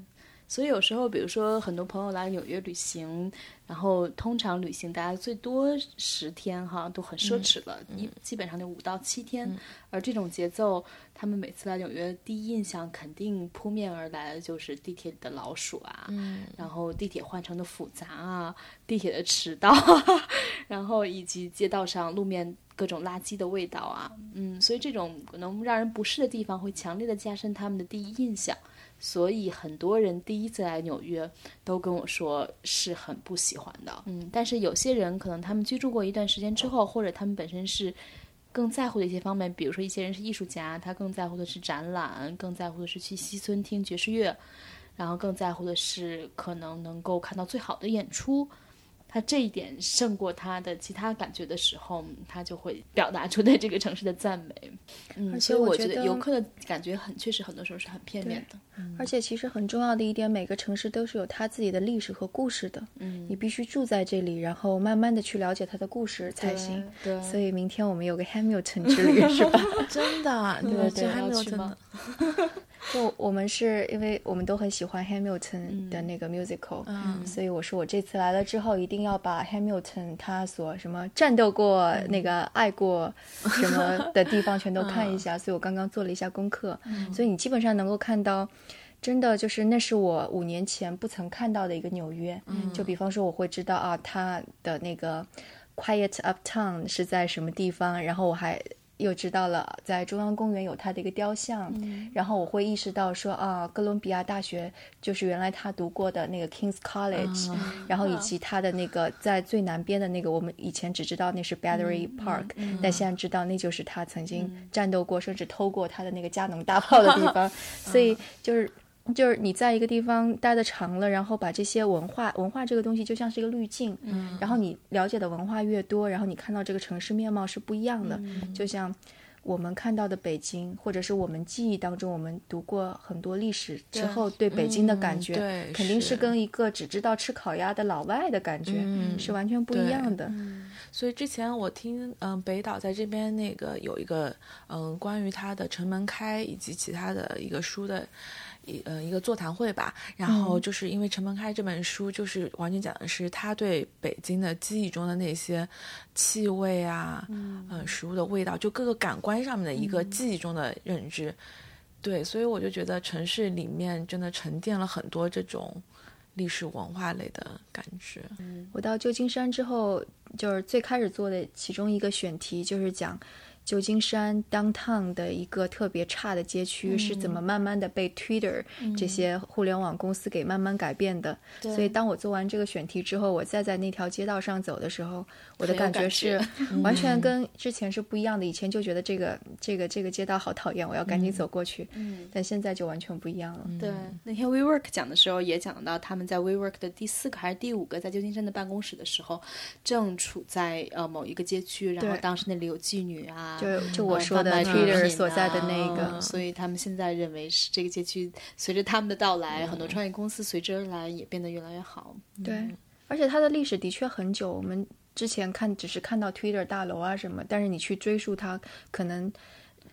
所以有时候，比如说很多朋友来纽约旅行，然后通常旅行大家最多十天哈，都很奢侈了，一基本上就五到七天。而这种节奏，他们每次来纽约，第一印象肯定扑面而来的就是地铁里的老鼠啊，然后地铁换乘的复杂啊，地铁的迟到，然后以及街道上路面各种垃圾的味道啊，嗯，所以这种可能让人不适的地方，会强烈的加深他们的第一印象。所以很多人第一次来纽约都跟我说是很不喜欢的，嗯，但是有些人可能他们居住过一段时间之后，或者他们本身是更在乎的一些方面，比如说一些人是艺术家，他更在乎的是展览，更在乎的是去西村听爵士乐，然后更在乎的是可能能够看到最好的演出。他这一点胜过他的其他感觉的时候，他就会表达出 对这个城市的赞美。嗯，所以我觉得游客的感觉很确实，很多时候是很片面的。而且其实很重要的一点，每个城市都是有它自己的历史和故事的。嗯，你必须住在这里，然后慢慢的去了解它的故事才行。对，所以明天我们有个 Hamilton 之旅，是吧？真的，对对，还没有真的。就我们是因为我们都很喜欢 Hamilton 的那个 musical，所以我说我这次来了之后一定要把 Hamilton 他所什么战斗过、那个爱过什么的地方全都看一 下。所以我刚刚做了一下功课，所以你基本上能够看到，真的就是那是我五年前不曾看到的一个纽约。就比方说我会知道啊，他的那个 Quiet Uptown 是在什么地方，然后我还。又知道了，在中央公园有他的一个雕像，然后我会意识到说啊，哥伦比亚大学就是原来他读过的那个 Kings College，然后以及他的那个在最南边的那个，我们以前只知道那是 Battery Park，但现在知道那就是他曾经战斗过，甚至偷过他的那个加农大炮的地方，所以就是。就是你在一个地方待的长了，然后把这些文化文化这个东西就像是一个滤镜，嗯，然后你了解的文化越多，然后你看到这个城市面貌是不一样的。就像我们看到的北京，或者是我们记忆当中我们读过很多历史之后对北京的感觉，对，肯定是跟一个只知道吃烤鸭的老外的感觉是完全不一样的。所以之前我听嗯北岛在这边那个有一个嗯关于他的城门开以及其他的一个书的。一呃一个座谈会吧，然后就是因为陈门开这本书，就是完全讲的是他对北京的记忆中的那些气味啊，嗯，食物的味道，就各个感官上面的一个记忆中的认知。对，所以我就觉得城市里面真的沉淀了很多这种历史文化类的感觉。我到旧金山之后，就是最开始做的其中一个选题就是讲。旧金山 downtown 的一个特别差的街区是怎么慢慢的被 Twitter 这些互联网公司给慢慢改变的？所以当我做完这个选题之后，我再在那条街道上走的时候，我的感觉是 完全跟之前是不一样的。以前就觉得这个这个这个街道好讨厌，我要赶紧走过去。嗯，但现在就完全不一样了。对，那天 WeWork 讲的时候也讲到，他们在 WeWork 的第四个还是第五个在旧金山的办公室的时候，正处在呃某一个街区，然后当时那里有妓女啊。啊，就就我说的 Twitter 所在的那个，所以他们现在认为是这个街区随着他们的到来，很多创业公司随之而来，也变得越来越好。对，而且它的历史的确很久，我们之前看只是看到 Twitter 大楼啊什么，但是你去追溯它，可能。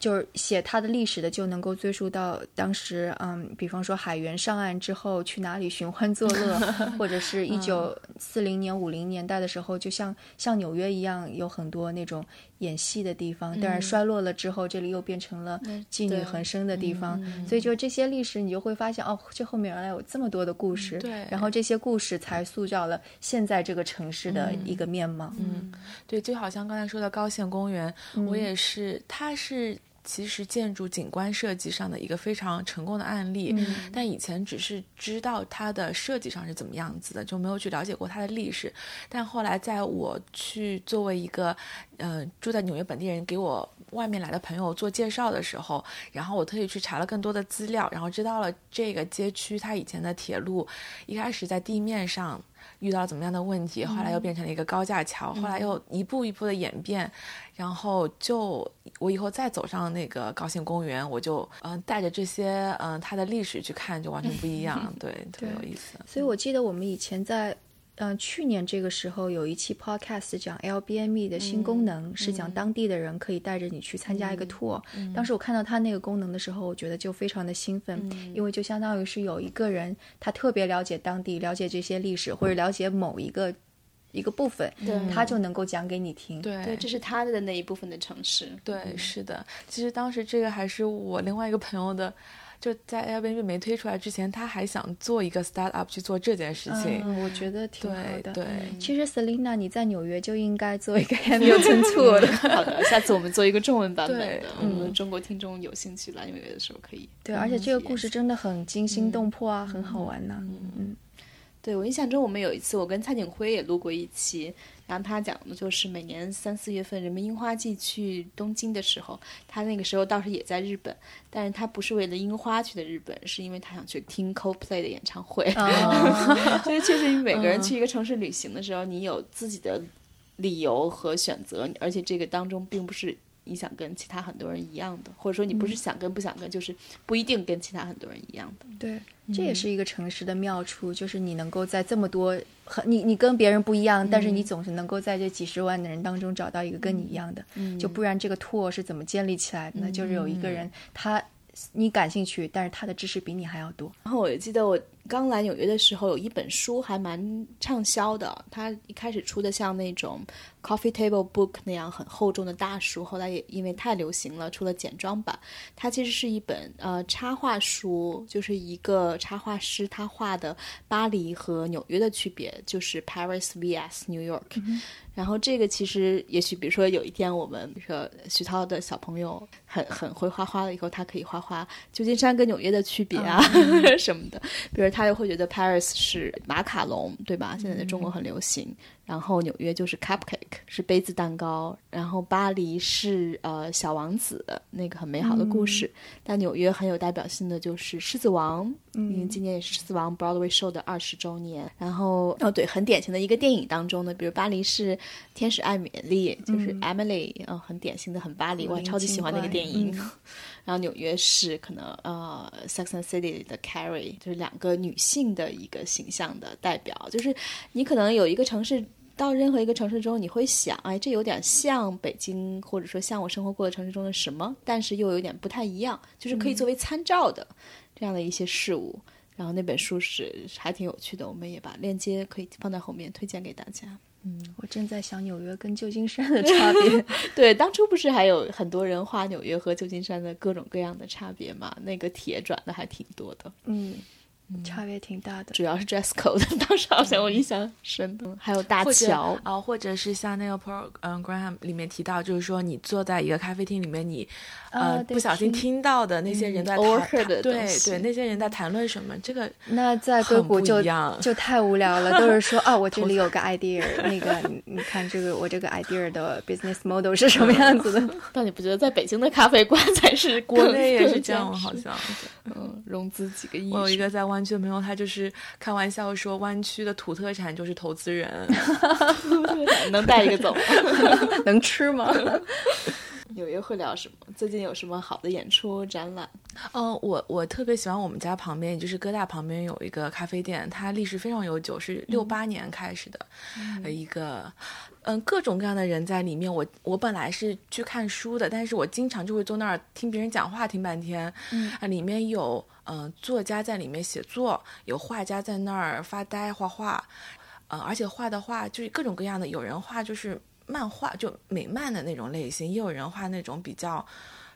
就是写它的历史的，就能够追溯到当时，嗯，比方说海员上岸之后去哪里寻欢作乐，或者是一九四零年、五零年代的时候，就像像纽约一样，有很多那种演戏的地方。但是衰落了之后，这里又变成了妓女横生的地方。所以就这些历史，你就会发现，哦，这后面原来有这么多的故事。对，然后这些故事才塑造了现在这个城市的一个面貌。嗯，对，就好像刚才说的高县公园，我也是，它是。其实建筑景观设计上的一个非常成功的案例，但以前只是知道它的设计上是怎么样子的，就没有去了解过它的历史。但后来在我去作为一个，呃，住在纽约本地人给我外面来的朋友做介绍的时候，然后我特意去查了更多的资料，然后知道了这个街区它以前的铁路一开始在地面上。遇到怎么样的问题，后来又变成了一个高架桥，后来又一步一步的演变，然后就我以后再走上那个高兴公园，我就嗯带着这些嗯它的历史去看，就完全不一样，对，特别有意思。所以我记得我们以前在。嗯，去年这个时候有一期 podcast 讲 l b m e 的新功能，是讲当地的人可以带着你去参加一个 tour。当时我看到他那个功能的时候，我觉得就非常的兴奋，因为就相当于是有一个人他特别了解当地，了解这些历史或者了解某一个一个部分，他就能够讲给你听。对，这是他的那一部分的城市。对，是的。其实当时这个还是我另外一个朋友的。就在 Airbnb 没推出来之前，他还想做一个 startup 去做这件事情。嗯，我觉得挺好的。对，其实 Selina，你在纽约就应该做一个 Hamilton Tour 的。好的，下次我们做一个中文版本的，我们中国听众有兴趣来纽约的时候可以。对，而且这个故事真的很惊心动魄啊，很好玩呐。嗯，对我印象中，我们有一次我跟蔡景辉也录过一期。然后他讲的就是每年三四月份人们樱花季去东京的时候，他那个时候倒是也在日本，但是他不是为了樱花去的日本，是因为他想去听 Coldplay 的演唱会。所以确实，每个人去一个城市旅行的时候，你有自己的理由和选择，而且这个当中并不是。你想跟其他很多人一样的，或者说你不是想跟不想跟，就是不一定跟其他很多人一样的。对，这也是一个城市的妙处，就是你能够在这么多很你你跟别人不一样，但是你总是能够在这几十万的人当中找到一个跟你一样的。嗯，就不然这个 tour 是怎么建立起来的？呢？就是有一个人他你感兴趣，但是他的知识比你还要多。然后我记得我。刚来纽约的时候，有一本书还蛮畅销的。它一开始出的像那种 coffee table book 那样很厚重的大书，后来也因为太流行了，出了简装版。它其实是一本呃插画书，就是一个插画师他画的巴黎和纽约的区别，就是 Paris vs New York。然后这个其实也许，比如说有一天我们，比如说徐涛的小朋友很很会画画了以后，他可以画画旧金山跟纽约的区别啊 什么的，比如。他又会觉得 Paris 是马卡龙，对吧？现在在中国很流行。然后纽约就是 cupcake，是杯子蛋糕。然后巴黎是呃小王子，那个很美好的故事。但纽约很有代表性的就是狮子王，因为今年也是狮子王 Broadway show 的二十周年。然后哦对，很典型的一个电影当中呢，比如巴黎是天使艾米丽，就是 Emily，嗯，很典型的很巴黎，我超级喜欢那个电影。然后纽约是可能呃 Sex and City 的 Carrie，就是两个女性的一个形象的代表。就是你可能有一个城市。到任何一个城市中，你会想，哎，这有点像北京，或者说像我生活过的城市中的什么，但是又有点不太一样，就是可以作为参照的这样的一些事物。然后那本书是还挺有趣的，我们也把链接可以放在后面推荐给大家。嗯，我正在想纽约跟旧金山的差别。对，当初不是还有很多人画纽约和旧金山的各种各样的差别嘛？那个帖转的还挺多的。嗯。差别挺大的，主要是 dress code，当时好像我印象深。的，还有大桥。啊，或者是像那个 program 里面提到，就是说你坐在一个咖啡厅里面，你呃不小心听。到的那些人在谈，对对，那些人在谈论什么，这个那在硅谷就就太无聊了，都是说啊，我这里有个 idea，那个你看这个我这个 idea 的 business model 是什么样子的？但你不觉得在北京的咖啡馆才是国内也是这样？好像嗯，融资几个亿，我有一个在湾。区的朋友，他就是开玩笑说，湾区的土特产就是投资人，能带一个走，能吃吗？纽约会聊什么？最近有什么好的演出展览？嗯，我我特别喜欢我们家旁边，也就是哥大旁边有一个咖啡店，它历史非常悠久，是六八年开始的，呃，一个，嗯，各种各样的人在里面。我我本来是去看书的，但是我经常就会坐那儿听别人讲话，听半天。嗯，啊，里面有嗯作家在里面写作，有画家在那儿发呆画画，嗯，而且画的画就是各种各样的，有人画就是漫画，就美漫的那种类型，也有人画那种比较。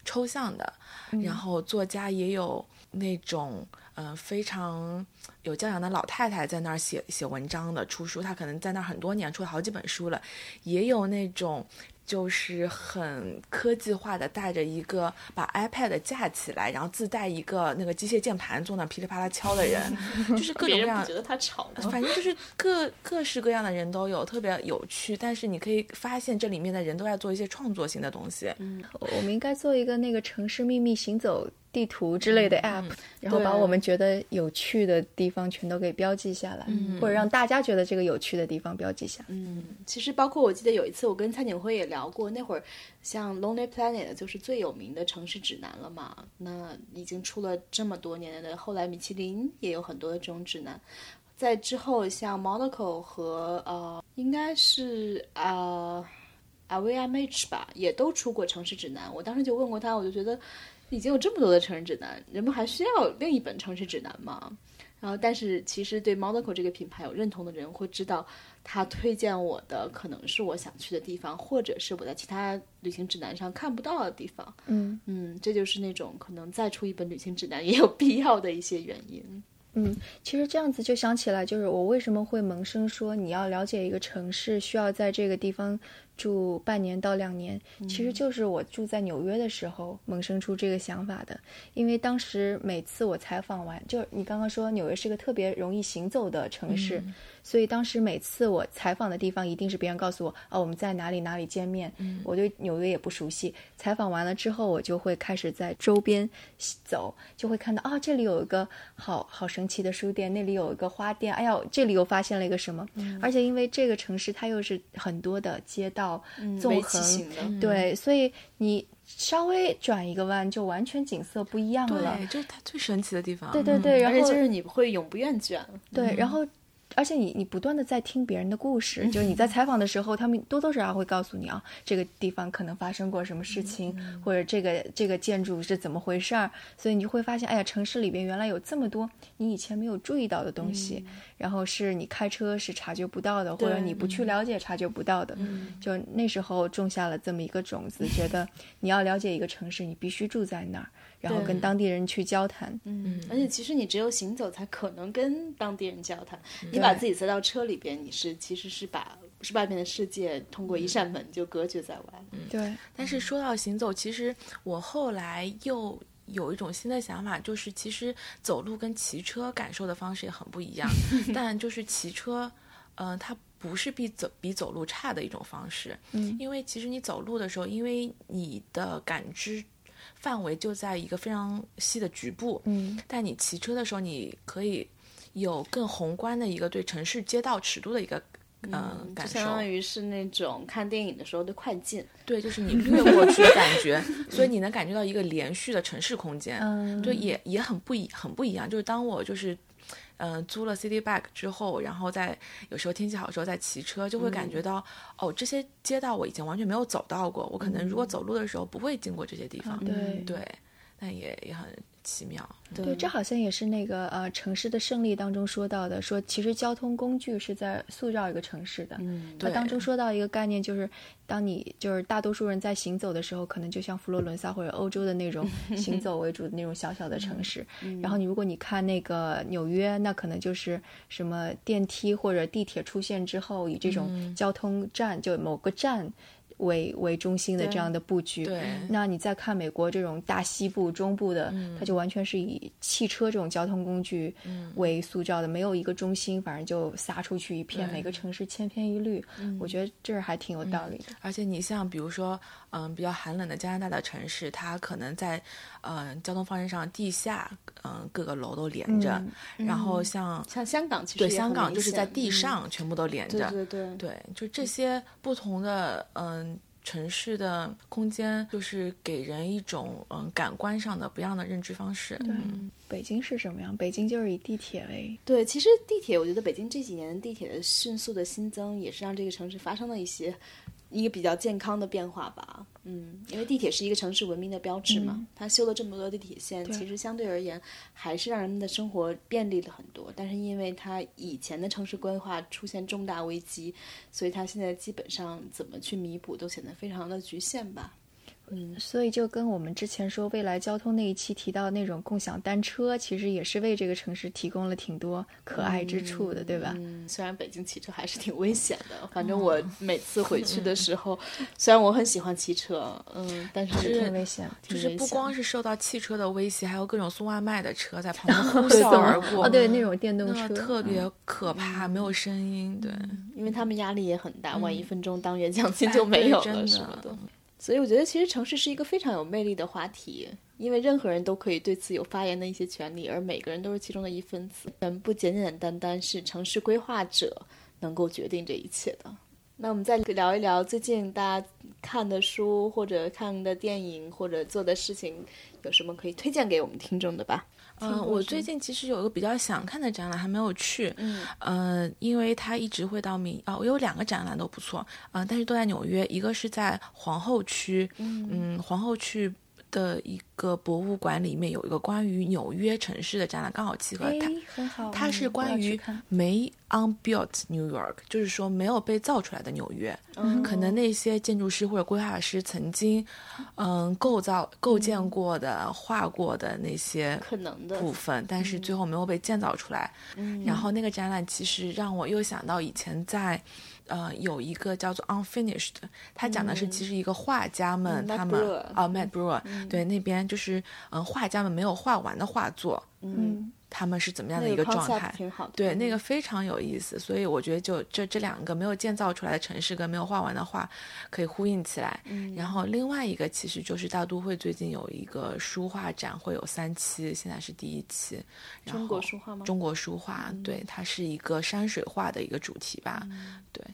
抽象的，然后作家也有那种嗯非常有教养的老太太在那儿写写文章的出书，她可能在那儿很多年，出了好几本书了，也有那种。就是很科技化的，带着一个把 iPad 架起来，然后自带一个那个机械键盘，坐那噼里啪啦敲的人，就是各种各样。觉得他吵吗？反正就是各各式各样的人都有，特别有趣。但是你可以发现，这里面的人都在做一些创作性的东西。嗯，我们应该做一个那个城市秘密行走。地图之类的 app，然后把我们觉得有趣的地方全都给标记下来，或者让大家觉得这个有趣的地方标记下。嗯，其实包括我记得有一次我跟蔡景辉也聊过，那会儿像 Lonely Planet 就是最有名的城市指南了嘛，那已经出了这么多年的，后来米其林也有很多的这种指南，在之后像 Monaco 和呃，应该是呃 LVMH 吧，也都出过城市指南。我当时就问过他，我就觉得。已经有这么多的城市指南，人们还需要另一本城市指南吗？然后，但是其实对 Monaco 这个品牌有认同的人会知道，他推荐我的可能是我想去的地方，或者是我在其他旅行指南上看不到的地方。嗯嗯，这就是那种可能再出一本旅行指南也有必要的一些原因。嗯，其实这样子就想起来，就是我为什么会萌生说你要了解一个城市，需要在这个地方。住半年到两年，其实就是我住在纽约的时候萌生出这个想法的。因为当时每次我采访完，就你刚刚说纽约是个特别容易行走的城市。所以当时每次我采访的地方，一定是别人告诉我，哦，我们在哪里哪里见面。我对纽约也不熟悉。采访完了之后，我就会开始在周边走，就会看到，哦，这里有一个好好神奇的书店，那里有一个花店，哎呀，这里又发现了一个什么。而且因为这个城市它又是很多的街道纵横，对，所以你稍微转一个弯，就完全景色不一样了。对，这是它最神奇的地方。对对对，然后就是你会永不厌倦。对，然后。而且你你不断的在听别人的故事，就是你在采访的时候，他们多多少少会告诉你啊，这个地方可能发生过什么事情，或者这个这个建筑是怎么回事儿，所以你就会发现，哎呀，城市里边原来有这么多你以前没有注意到的东西，然后是你开车是察觉不到的，或者你不去了解察觉不到的，就那时候种下了这么一个种子，觉得你要了解一个城市，你必须住在那儿。然后跟当地人去交谈，嗯，而且其实你只有行走才可能跟当地人交谈。你把自己塞到车里边，你是其实是把是外面的世界通过一扇门就隔绝在外嗯。对。但是说到行走，其实我后来又有一种新的想法，就是其实走路跟骑车感受的方式也很不一样。但就是骑车，嗯，它不是比走比走路差的一种方式。嗯，因为其实你走路的时候，因为你的感知。范围就在一个非常细的局部，嗯，但你骑车的时候，你可以有更宏观的一个对城市街道尺度的一个嗯感受，相当于是那种看电影的时候的快进，对，就是你掠过去的感觉，所以你能感觉到一个连续的城市空间，嗯，对，也也很不一很不一样，就是当我就是。嗯，租了 City Bike 之后，然后在有时候天气好的时候再骑车，就会感觉到哦，这些街道我以前完全没有走到过。我可能如果走路的时候不会经过这些地方，对对，但也也很。奇妙，对，这好像也是那个呃城市的胜利当中说到的，说其实交通工具是在塑造一个城市的。嗯，他当中说到一个概念，就是当你就是大多数人在行走的时候，可能就像佛罗伦萨或者欧洲的那种 行走为主的那种小小的城市。然后你如果你看那个纽约，那可能就是什么电梯或者地铁出现之后，以这种交通站就某个站。为为中心的这样的布局，对，那你再看美国这种大西部、中部的，它就完全是以汽车这种交通工具为塑造的，没有一个中心，反正就撒出去一片，每个城市千篇一律。我觉得这是还挺有道理的。而且你像比如说，嗯，比较寒冷的加拿大的城市，它可能在嗯交通方式上，地下嗯各个楼都连着，然后像像香港，其实对香港就是在地上全部都连着，对对对，对，就这些不同的嗯。城市的空间就是给人一种嗯感官上的不一样的认知方式。对，北京是什么样？北京就是以地铁为对，其实地铁，我觉得北京这几年地铁的迅速的新增，也是让这个城市发生了一些。一个比较健康的变化吧，嗯，因为地铁是一个城市文明的标志嘛，它修了这么多地铁线，其实相对而言还是让人们的生活便利了很多。但是因为它以前的城市规划出现重大危机，所以它现在基本上怎么去弥补都显得非常的局限吧。嗯，所以就跟我们之前说未来交通那一期提到那种共享单车，其实也是为这个城市提供了挺多可爱之处的，对吧？嗯，虽然北京骑车还是挺危险的，反正我每次回去的时候，虽然我很喜欢骑车，嗯，但是挺危险，就是不光是受到汽车的威胁，还有各种送外卖的车在旁边 呼啸而过，哦，对，那种电动车特别可怕，没有声音，对，因为他们压力也很大，万一分钟当月奖金就没有了什么的。所以我觉得，其实城市是一个非常有魅力的话题，因为任何人都可以对此有发言的一些权利，而每个人都是其中的一分子，不简简单单是城市规划者能够决定这一切的。那我们再聊一聊最近大家看的书，或者看的电影，或者做的事情，有什么可以推荐给我们听众的吧？嗯，我最近其实有一个比较想看的展览，还没有去。嗯，呃，因为它一直会到明啊，我有两个展览都不错，嗯，但是都在纽约，一个是在皇后区，嗯，皇后区。的一个博物馆里面有一个关于纽约城市的展览，刚好契合它。很好，它是关于没 unbuilt New York，就是说没有被造出来的纽约。嗯，可能那些建筑师或者规划师曾经，嗯，构造、构建过的、画过的那些可能的部分，但是最后没有被建造出来。嗯，然后那个展览其实让我又想到以前在。呃，有一个叫做 Unfinished，他讲的是其实一个画家们他们啊，Matt Brewer，对那边就是嗯，画家们没有画完的画作，嗯。他们是怎么样的一个状态挺好？对，那个非常有意思，所以我觉得就这这两个没有建造出来的城市跟没有画完的画可以呼应起来。然后另外一个其实就是大都会最近有一个书画展，会有三期，现在是第一期。中国书画吗？中国书画，对，它是一个山水画的一个主题吧？对。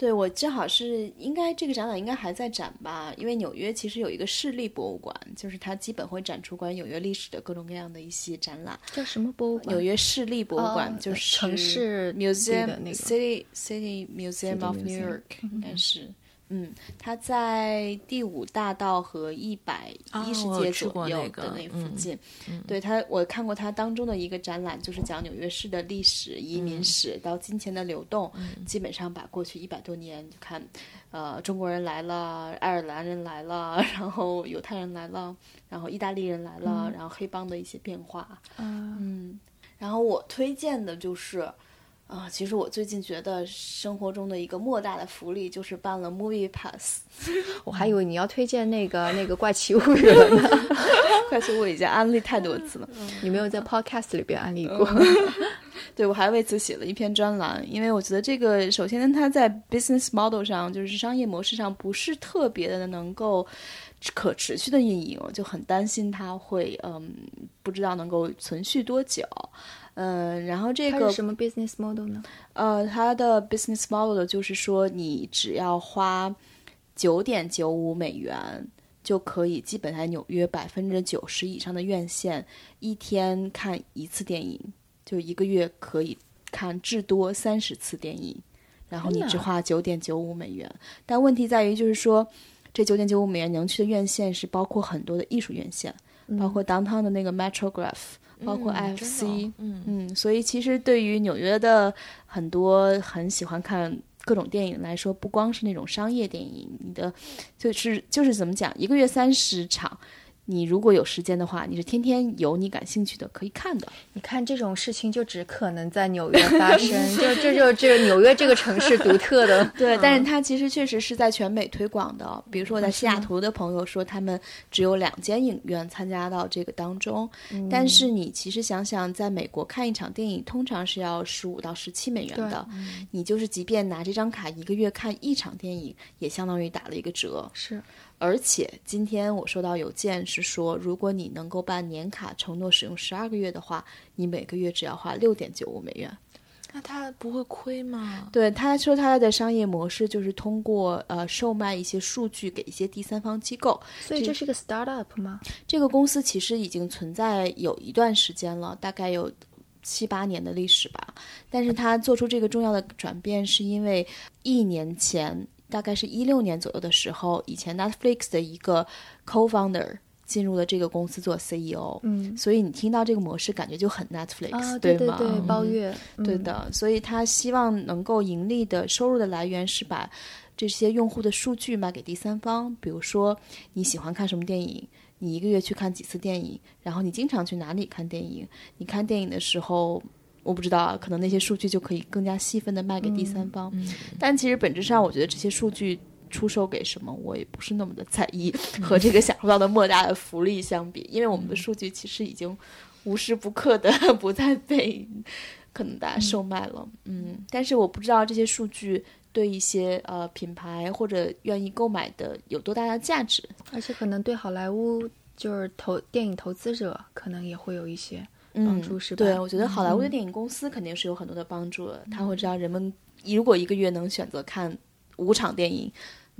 对，我正好是应该这个展览应该还在展吧，因为纽约其实有一个市立博物馆，就是它基本会展出关于纽约历史的各种各样的一些展览。叫什么博物馆？纽约市立博物馆，就是城市 museum city city museum of New York，应该是。嗯，它在第五大道和一百一十街左右的那附近。对它，我看过它当中的一个展览，就是讲纽约市的历史、移民史到金钱的流动，基本上把过去一百多年，就看，呃，中国人来了，爱尔兰人来了，然后犹太人来了，然后意大利人来了，然后黑帮的一些变化。嗯，然后我推荐的就是。啊，其实我最近觉得生活中的一个莫大的福利就是办了 Movie Pass。我还以为你要推荐那个那个怪奇物语了呢。怪奇物语已经安利太多次了，你没有在 Podcast 里边安利过。对，我还为此写了一篇专栏，因为我觉得这个首先它在 business model 上，就是商业模式上不是特别的能够可持续的运营，我就很担心它会嗯不知道能够存续多久。嗯，然后这个什么 business model 呢？呃，它的 business model 就是说，你只要花九点九五美元，就可以基本在纽约百分之九十以上的院线一天看一次电影，就一个月可以看至多三十次电影。然后你只花九点九五美元，但问题在于，就是说这九点九五美元能去的院线是包括很多的艺术院线，包括 downtown 的那个 Metrograph。包括 FC，嗯嗯，所以其实对于纽约的很多很喜欢看各种电影来说，不光是那种商业电影，你的就是就是怎么讲，一个月三十场。你如果有时间的话，你是天天有你感兴趣的可以看的。你看这种事情就只可能在纽约发生，就这就这个纽约这个城市独特的。对，但是它其实确实是在全美推广的。比如说我在西雅图的朋友说，他们只有两间影院参加到这个当中。但是你其实想想，在美国看一场电影通常是要十五到十七美元的，你就是即便拿这张卡一个月看一场电影，也相当于打了一个折。是。而且今天我收到邮件是说，如果你能够办年卡，承诺使用十二个月的话，你每个月只要花六点九五美元。那他不会亏吗？对，他说他的商业模式就是通过呃售卖一些数据给一些第三方机构。所以这是个 startup 吗？这个公司其实已经存在有一段时间了，大概有七八年的历史吧。但是他做出这个重要的转变，是因为一年前，大概是一六年左右的时候，以前 Netflix 的一个 co-founder。进入了这个公司做 CEO，嗯，所以你听到这个模式，感觉就很 Netflix，对吗？对对，包月，对的。所以他希望能够盈利的收入的来源是把这些用户的数据卖给第三方，比如说你喜欢看什么电影，你一个月去看几次电影，然后你经常去哪里看电影，你看电影的时候，我不知道啊，可能那些数据就可以更加细分的卖给第三方。但其实本质上，我觉得这些数据。出售给什么，我也不是那么的在意，和这个享受到的莫大的福利相比，因为我们的数据其实已经无时不刻的 不再被可能大家售卖了，嗯，但是我不知道这些数据对一些呃品牌或者愿意购买的有多大的价值，而且可能对好莱坞就是投电影投资者可能也会有一些帮助，是吧？对，我觉得好莱坞的电影公司肯定是有很多的帮助的，他会知道人们如果一个月能选择看五场电影。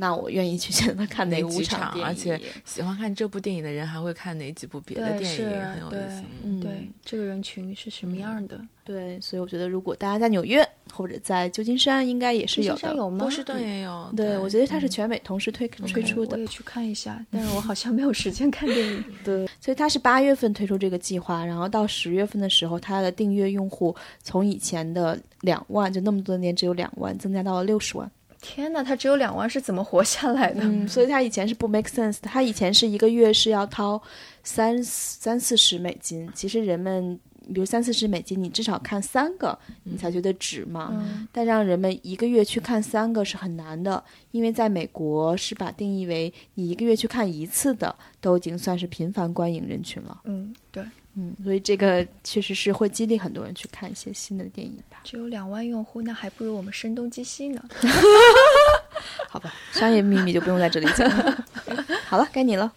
那我愿意去选择看哪几场，而且喜欢看这部电影的人还会看哪几部别的电影，很有意思。嗯对，这个人群是什么样的？对，所以我觉得如果大家在纽约或者在旧金山，应该也是有的。有吗？波士顿也有。对，我觉得它是全美同时推推出的。我也去看一下，但是我好像没有时间看电影。对，所以它是八月份推出这个计划，然后到十月份的时候，它的订阅用户从以前的两万，就那么多年只有两万，增加到了六十万。天哪，他只有两万是怎么活下来的？嗯，所以他以前是不 make sense 的。他以前是一个月是要掏三三四十美金。其实人们，比如三四十美金，你至少看三个，你才觉得值嘛。但让人们一个月去看三个是很难的，因为在美国是把定义为你一个月去看一次的，都已经算是频繁观影人群了。嗯，对。嗯，所以这个确实是会激励很多人去看一些新的电影吧。只有两万用户，那还不如我们声东击西呢。好吧，商业秘密就不用在这里讲了。好了，该你了。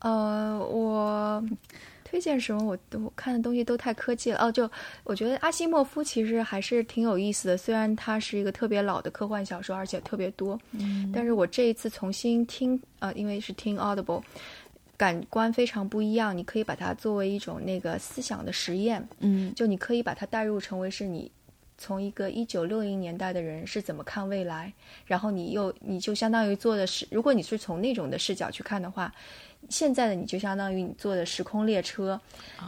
呃，我推荐什么？我都看的东西都太科技了。哦，就我觉得阿西莫夫其实还是挺有意思的，虽然它是一个特别老的科幻小说，而且特别多。嗯。但是我这一次重新听，呃，因为是听 Audible。感官非常不一样，你可以把它作为一种那个思想的实验，嗯，就你可以把它带入成为是你从一个一九六零年代的人是怎么看未来，然后你又你就相当于做的是，如果你是从那种的视角去看的话。现在的你就相当于你坐的时空列车，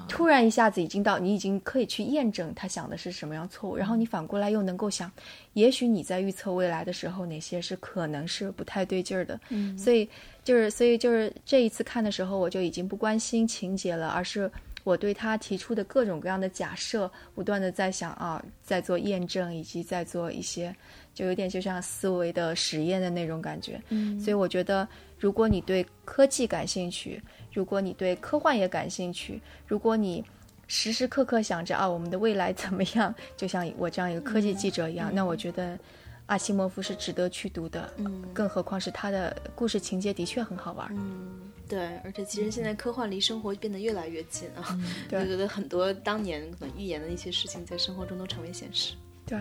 突然一下子已经到，你已经可以去验证他想的是什么样错误，然后你反过来又能够想，也许你在预测未来的时候哪些是可能是不太对劲儿的。嗯，所以就是所以就是这一次看的时候，我就已经不关心情节了，而是我对他提出的各种各样的假设，不断的在想啊，在做验证，以及在做一些，就有点就像思维的实验的那种感觉。嗯，所以我觉得。如果你对科技感兴趣，如果你对科幻也感兴趣，如果你时时刻刻想着啊我们的未来怎么样，就像我这样一个科技记者一样，那我觉得阿西莫夫是值得去读的。嗯，更何况是他的故事情节的确很好玩。嗯，对，而且其实现在科幻离生活变得越来越近啊，我觉得很多当年可能预言的一些事情在生活中都成为现实。对，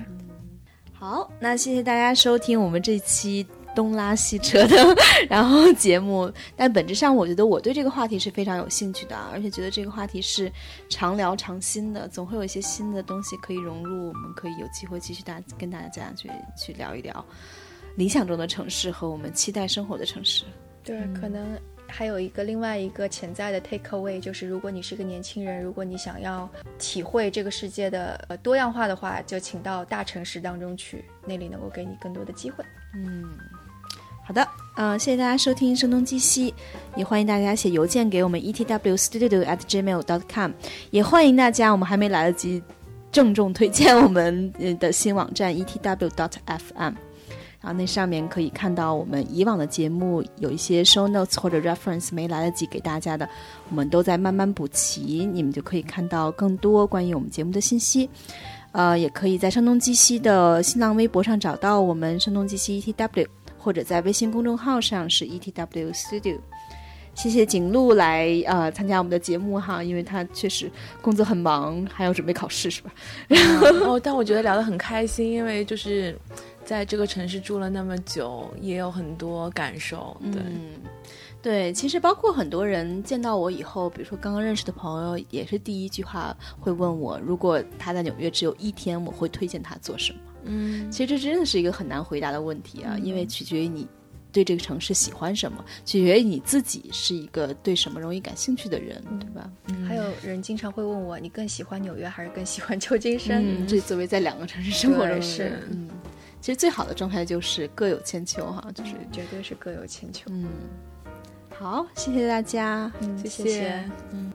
好，那谢谢大家收听我们这期。东拉西扯的，然后节目，但本质上我觉得我对这个话题是非常有兴趣的，而且觉得这个话题是常聊常新的，总会有一些新的东西可以融入，我们可以有机会继续大跟大家去去聊一聊理想中的城市和我们期待生活的城市。对，可能还有一个另外一个潜在的 take away，就是如果你是个年轻人，如果你想要体会这个世界的呃多样化的话，就请到大城市当中去，那里能够给你更多的机会。嗯。好的，嗯，谢谢大家收听《声东击西》，也欢迎大家写邮件给我们 etwstudio at gmail dot com，也欢迎大家，我们还没来得及郑重推荐我们的新网站 etw dot fm，然后那上面可以看到我们以往的节目有一些 show notes 或者 reference 没来得及给大家的，我们都在慢慢补齐，你们就可以看到更多关于我们节目的信息。呃，也可以在声东击西的新浪微博上找到我们声东击西 etw。或者在微信公众号上是 ETW Studio，谢谢景路来呃参加我们的节目哈，因为他确实工作很忙，还要准备考试是吧？哦，但我觉得聊得很开心，因为就是在这个城市住了那么久，也有很多感受。对，对，其实包括很多人见到我以后，比如说刚刚认识的朋友，也是第一句话会问我，如果他在纽约只有一天，我会推荐他做什么？嗯，其实这真的是一个很难回答的问题啊，因为取决于你。对这个城市喜欢什么，取决于你自己是一个对什么容易感兴趣的人，对吧？还有人经常会问我，你更喜欢纽约还是更喜欢旧金山？这作为在两个城市生活中是，嗯，其实最好的状态就是各有千秋哈，就是绝对是各有千秋。嗯，好，谢谢大家，嗯，谢谢，嗯。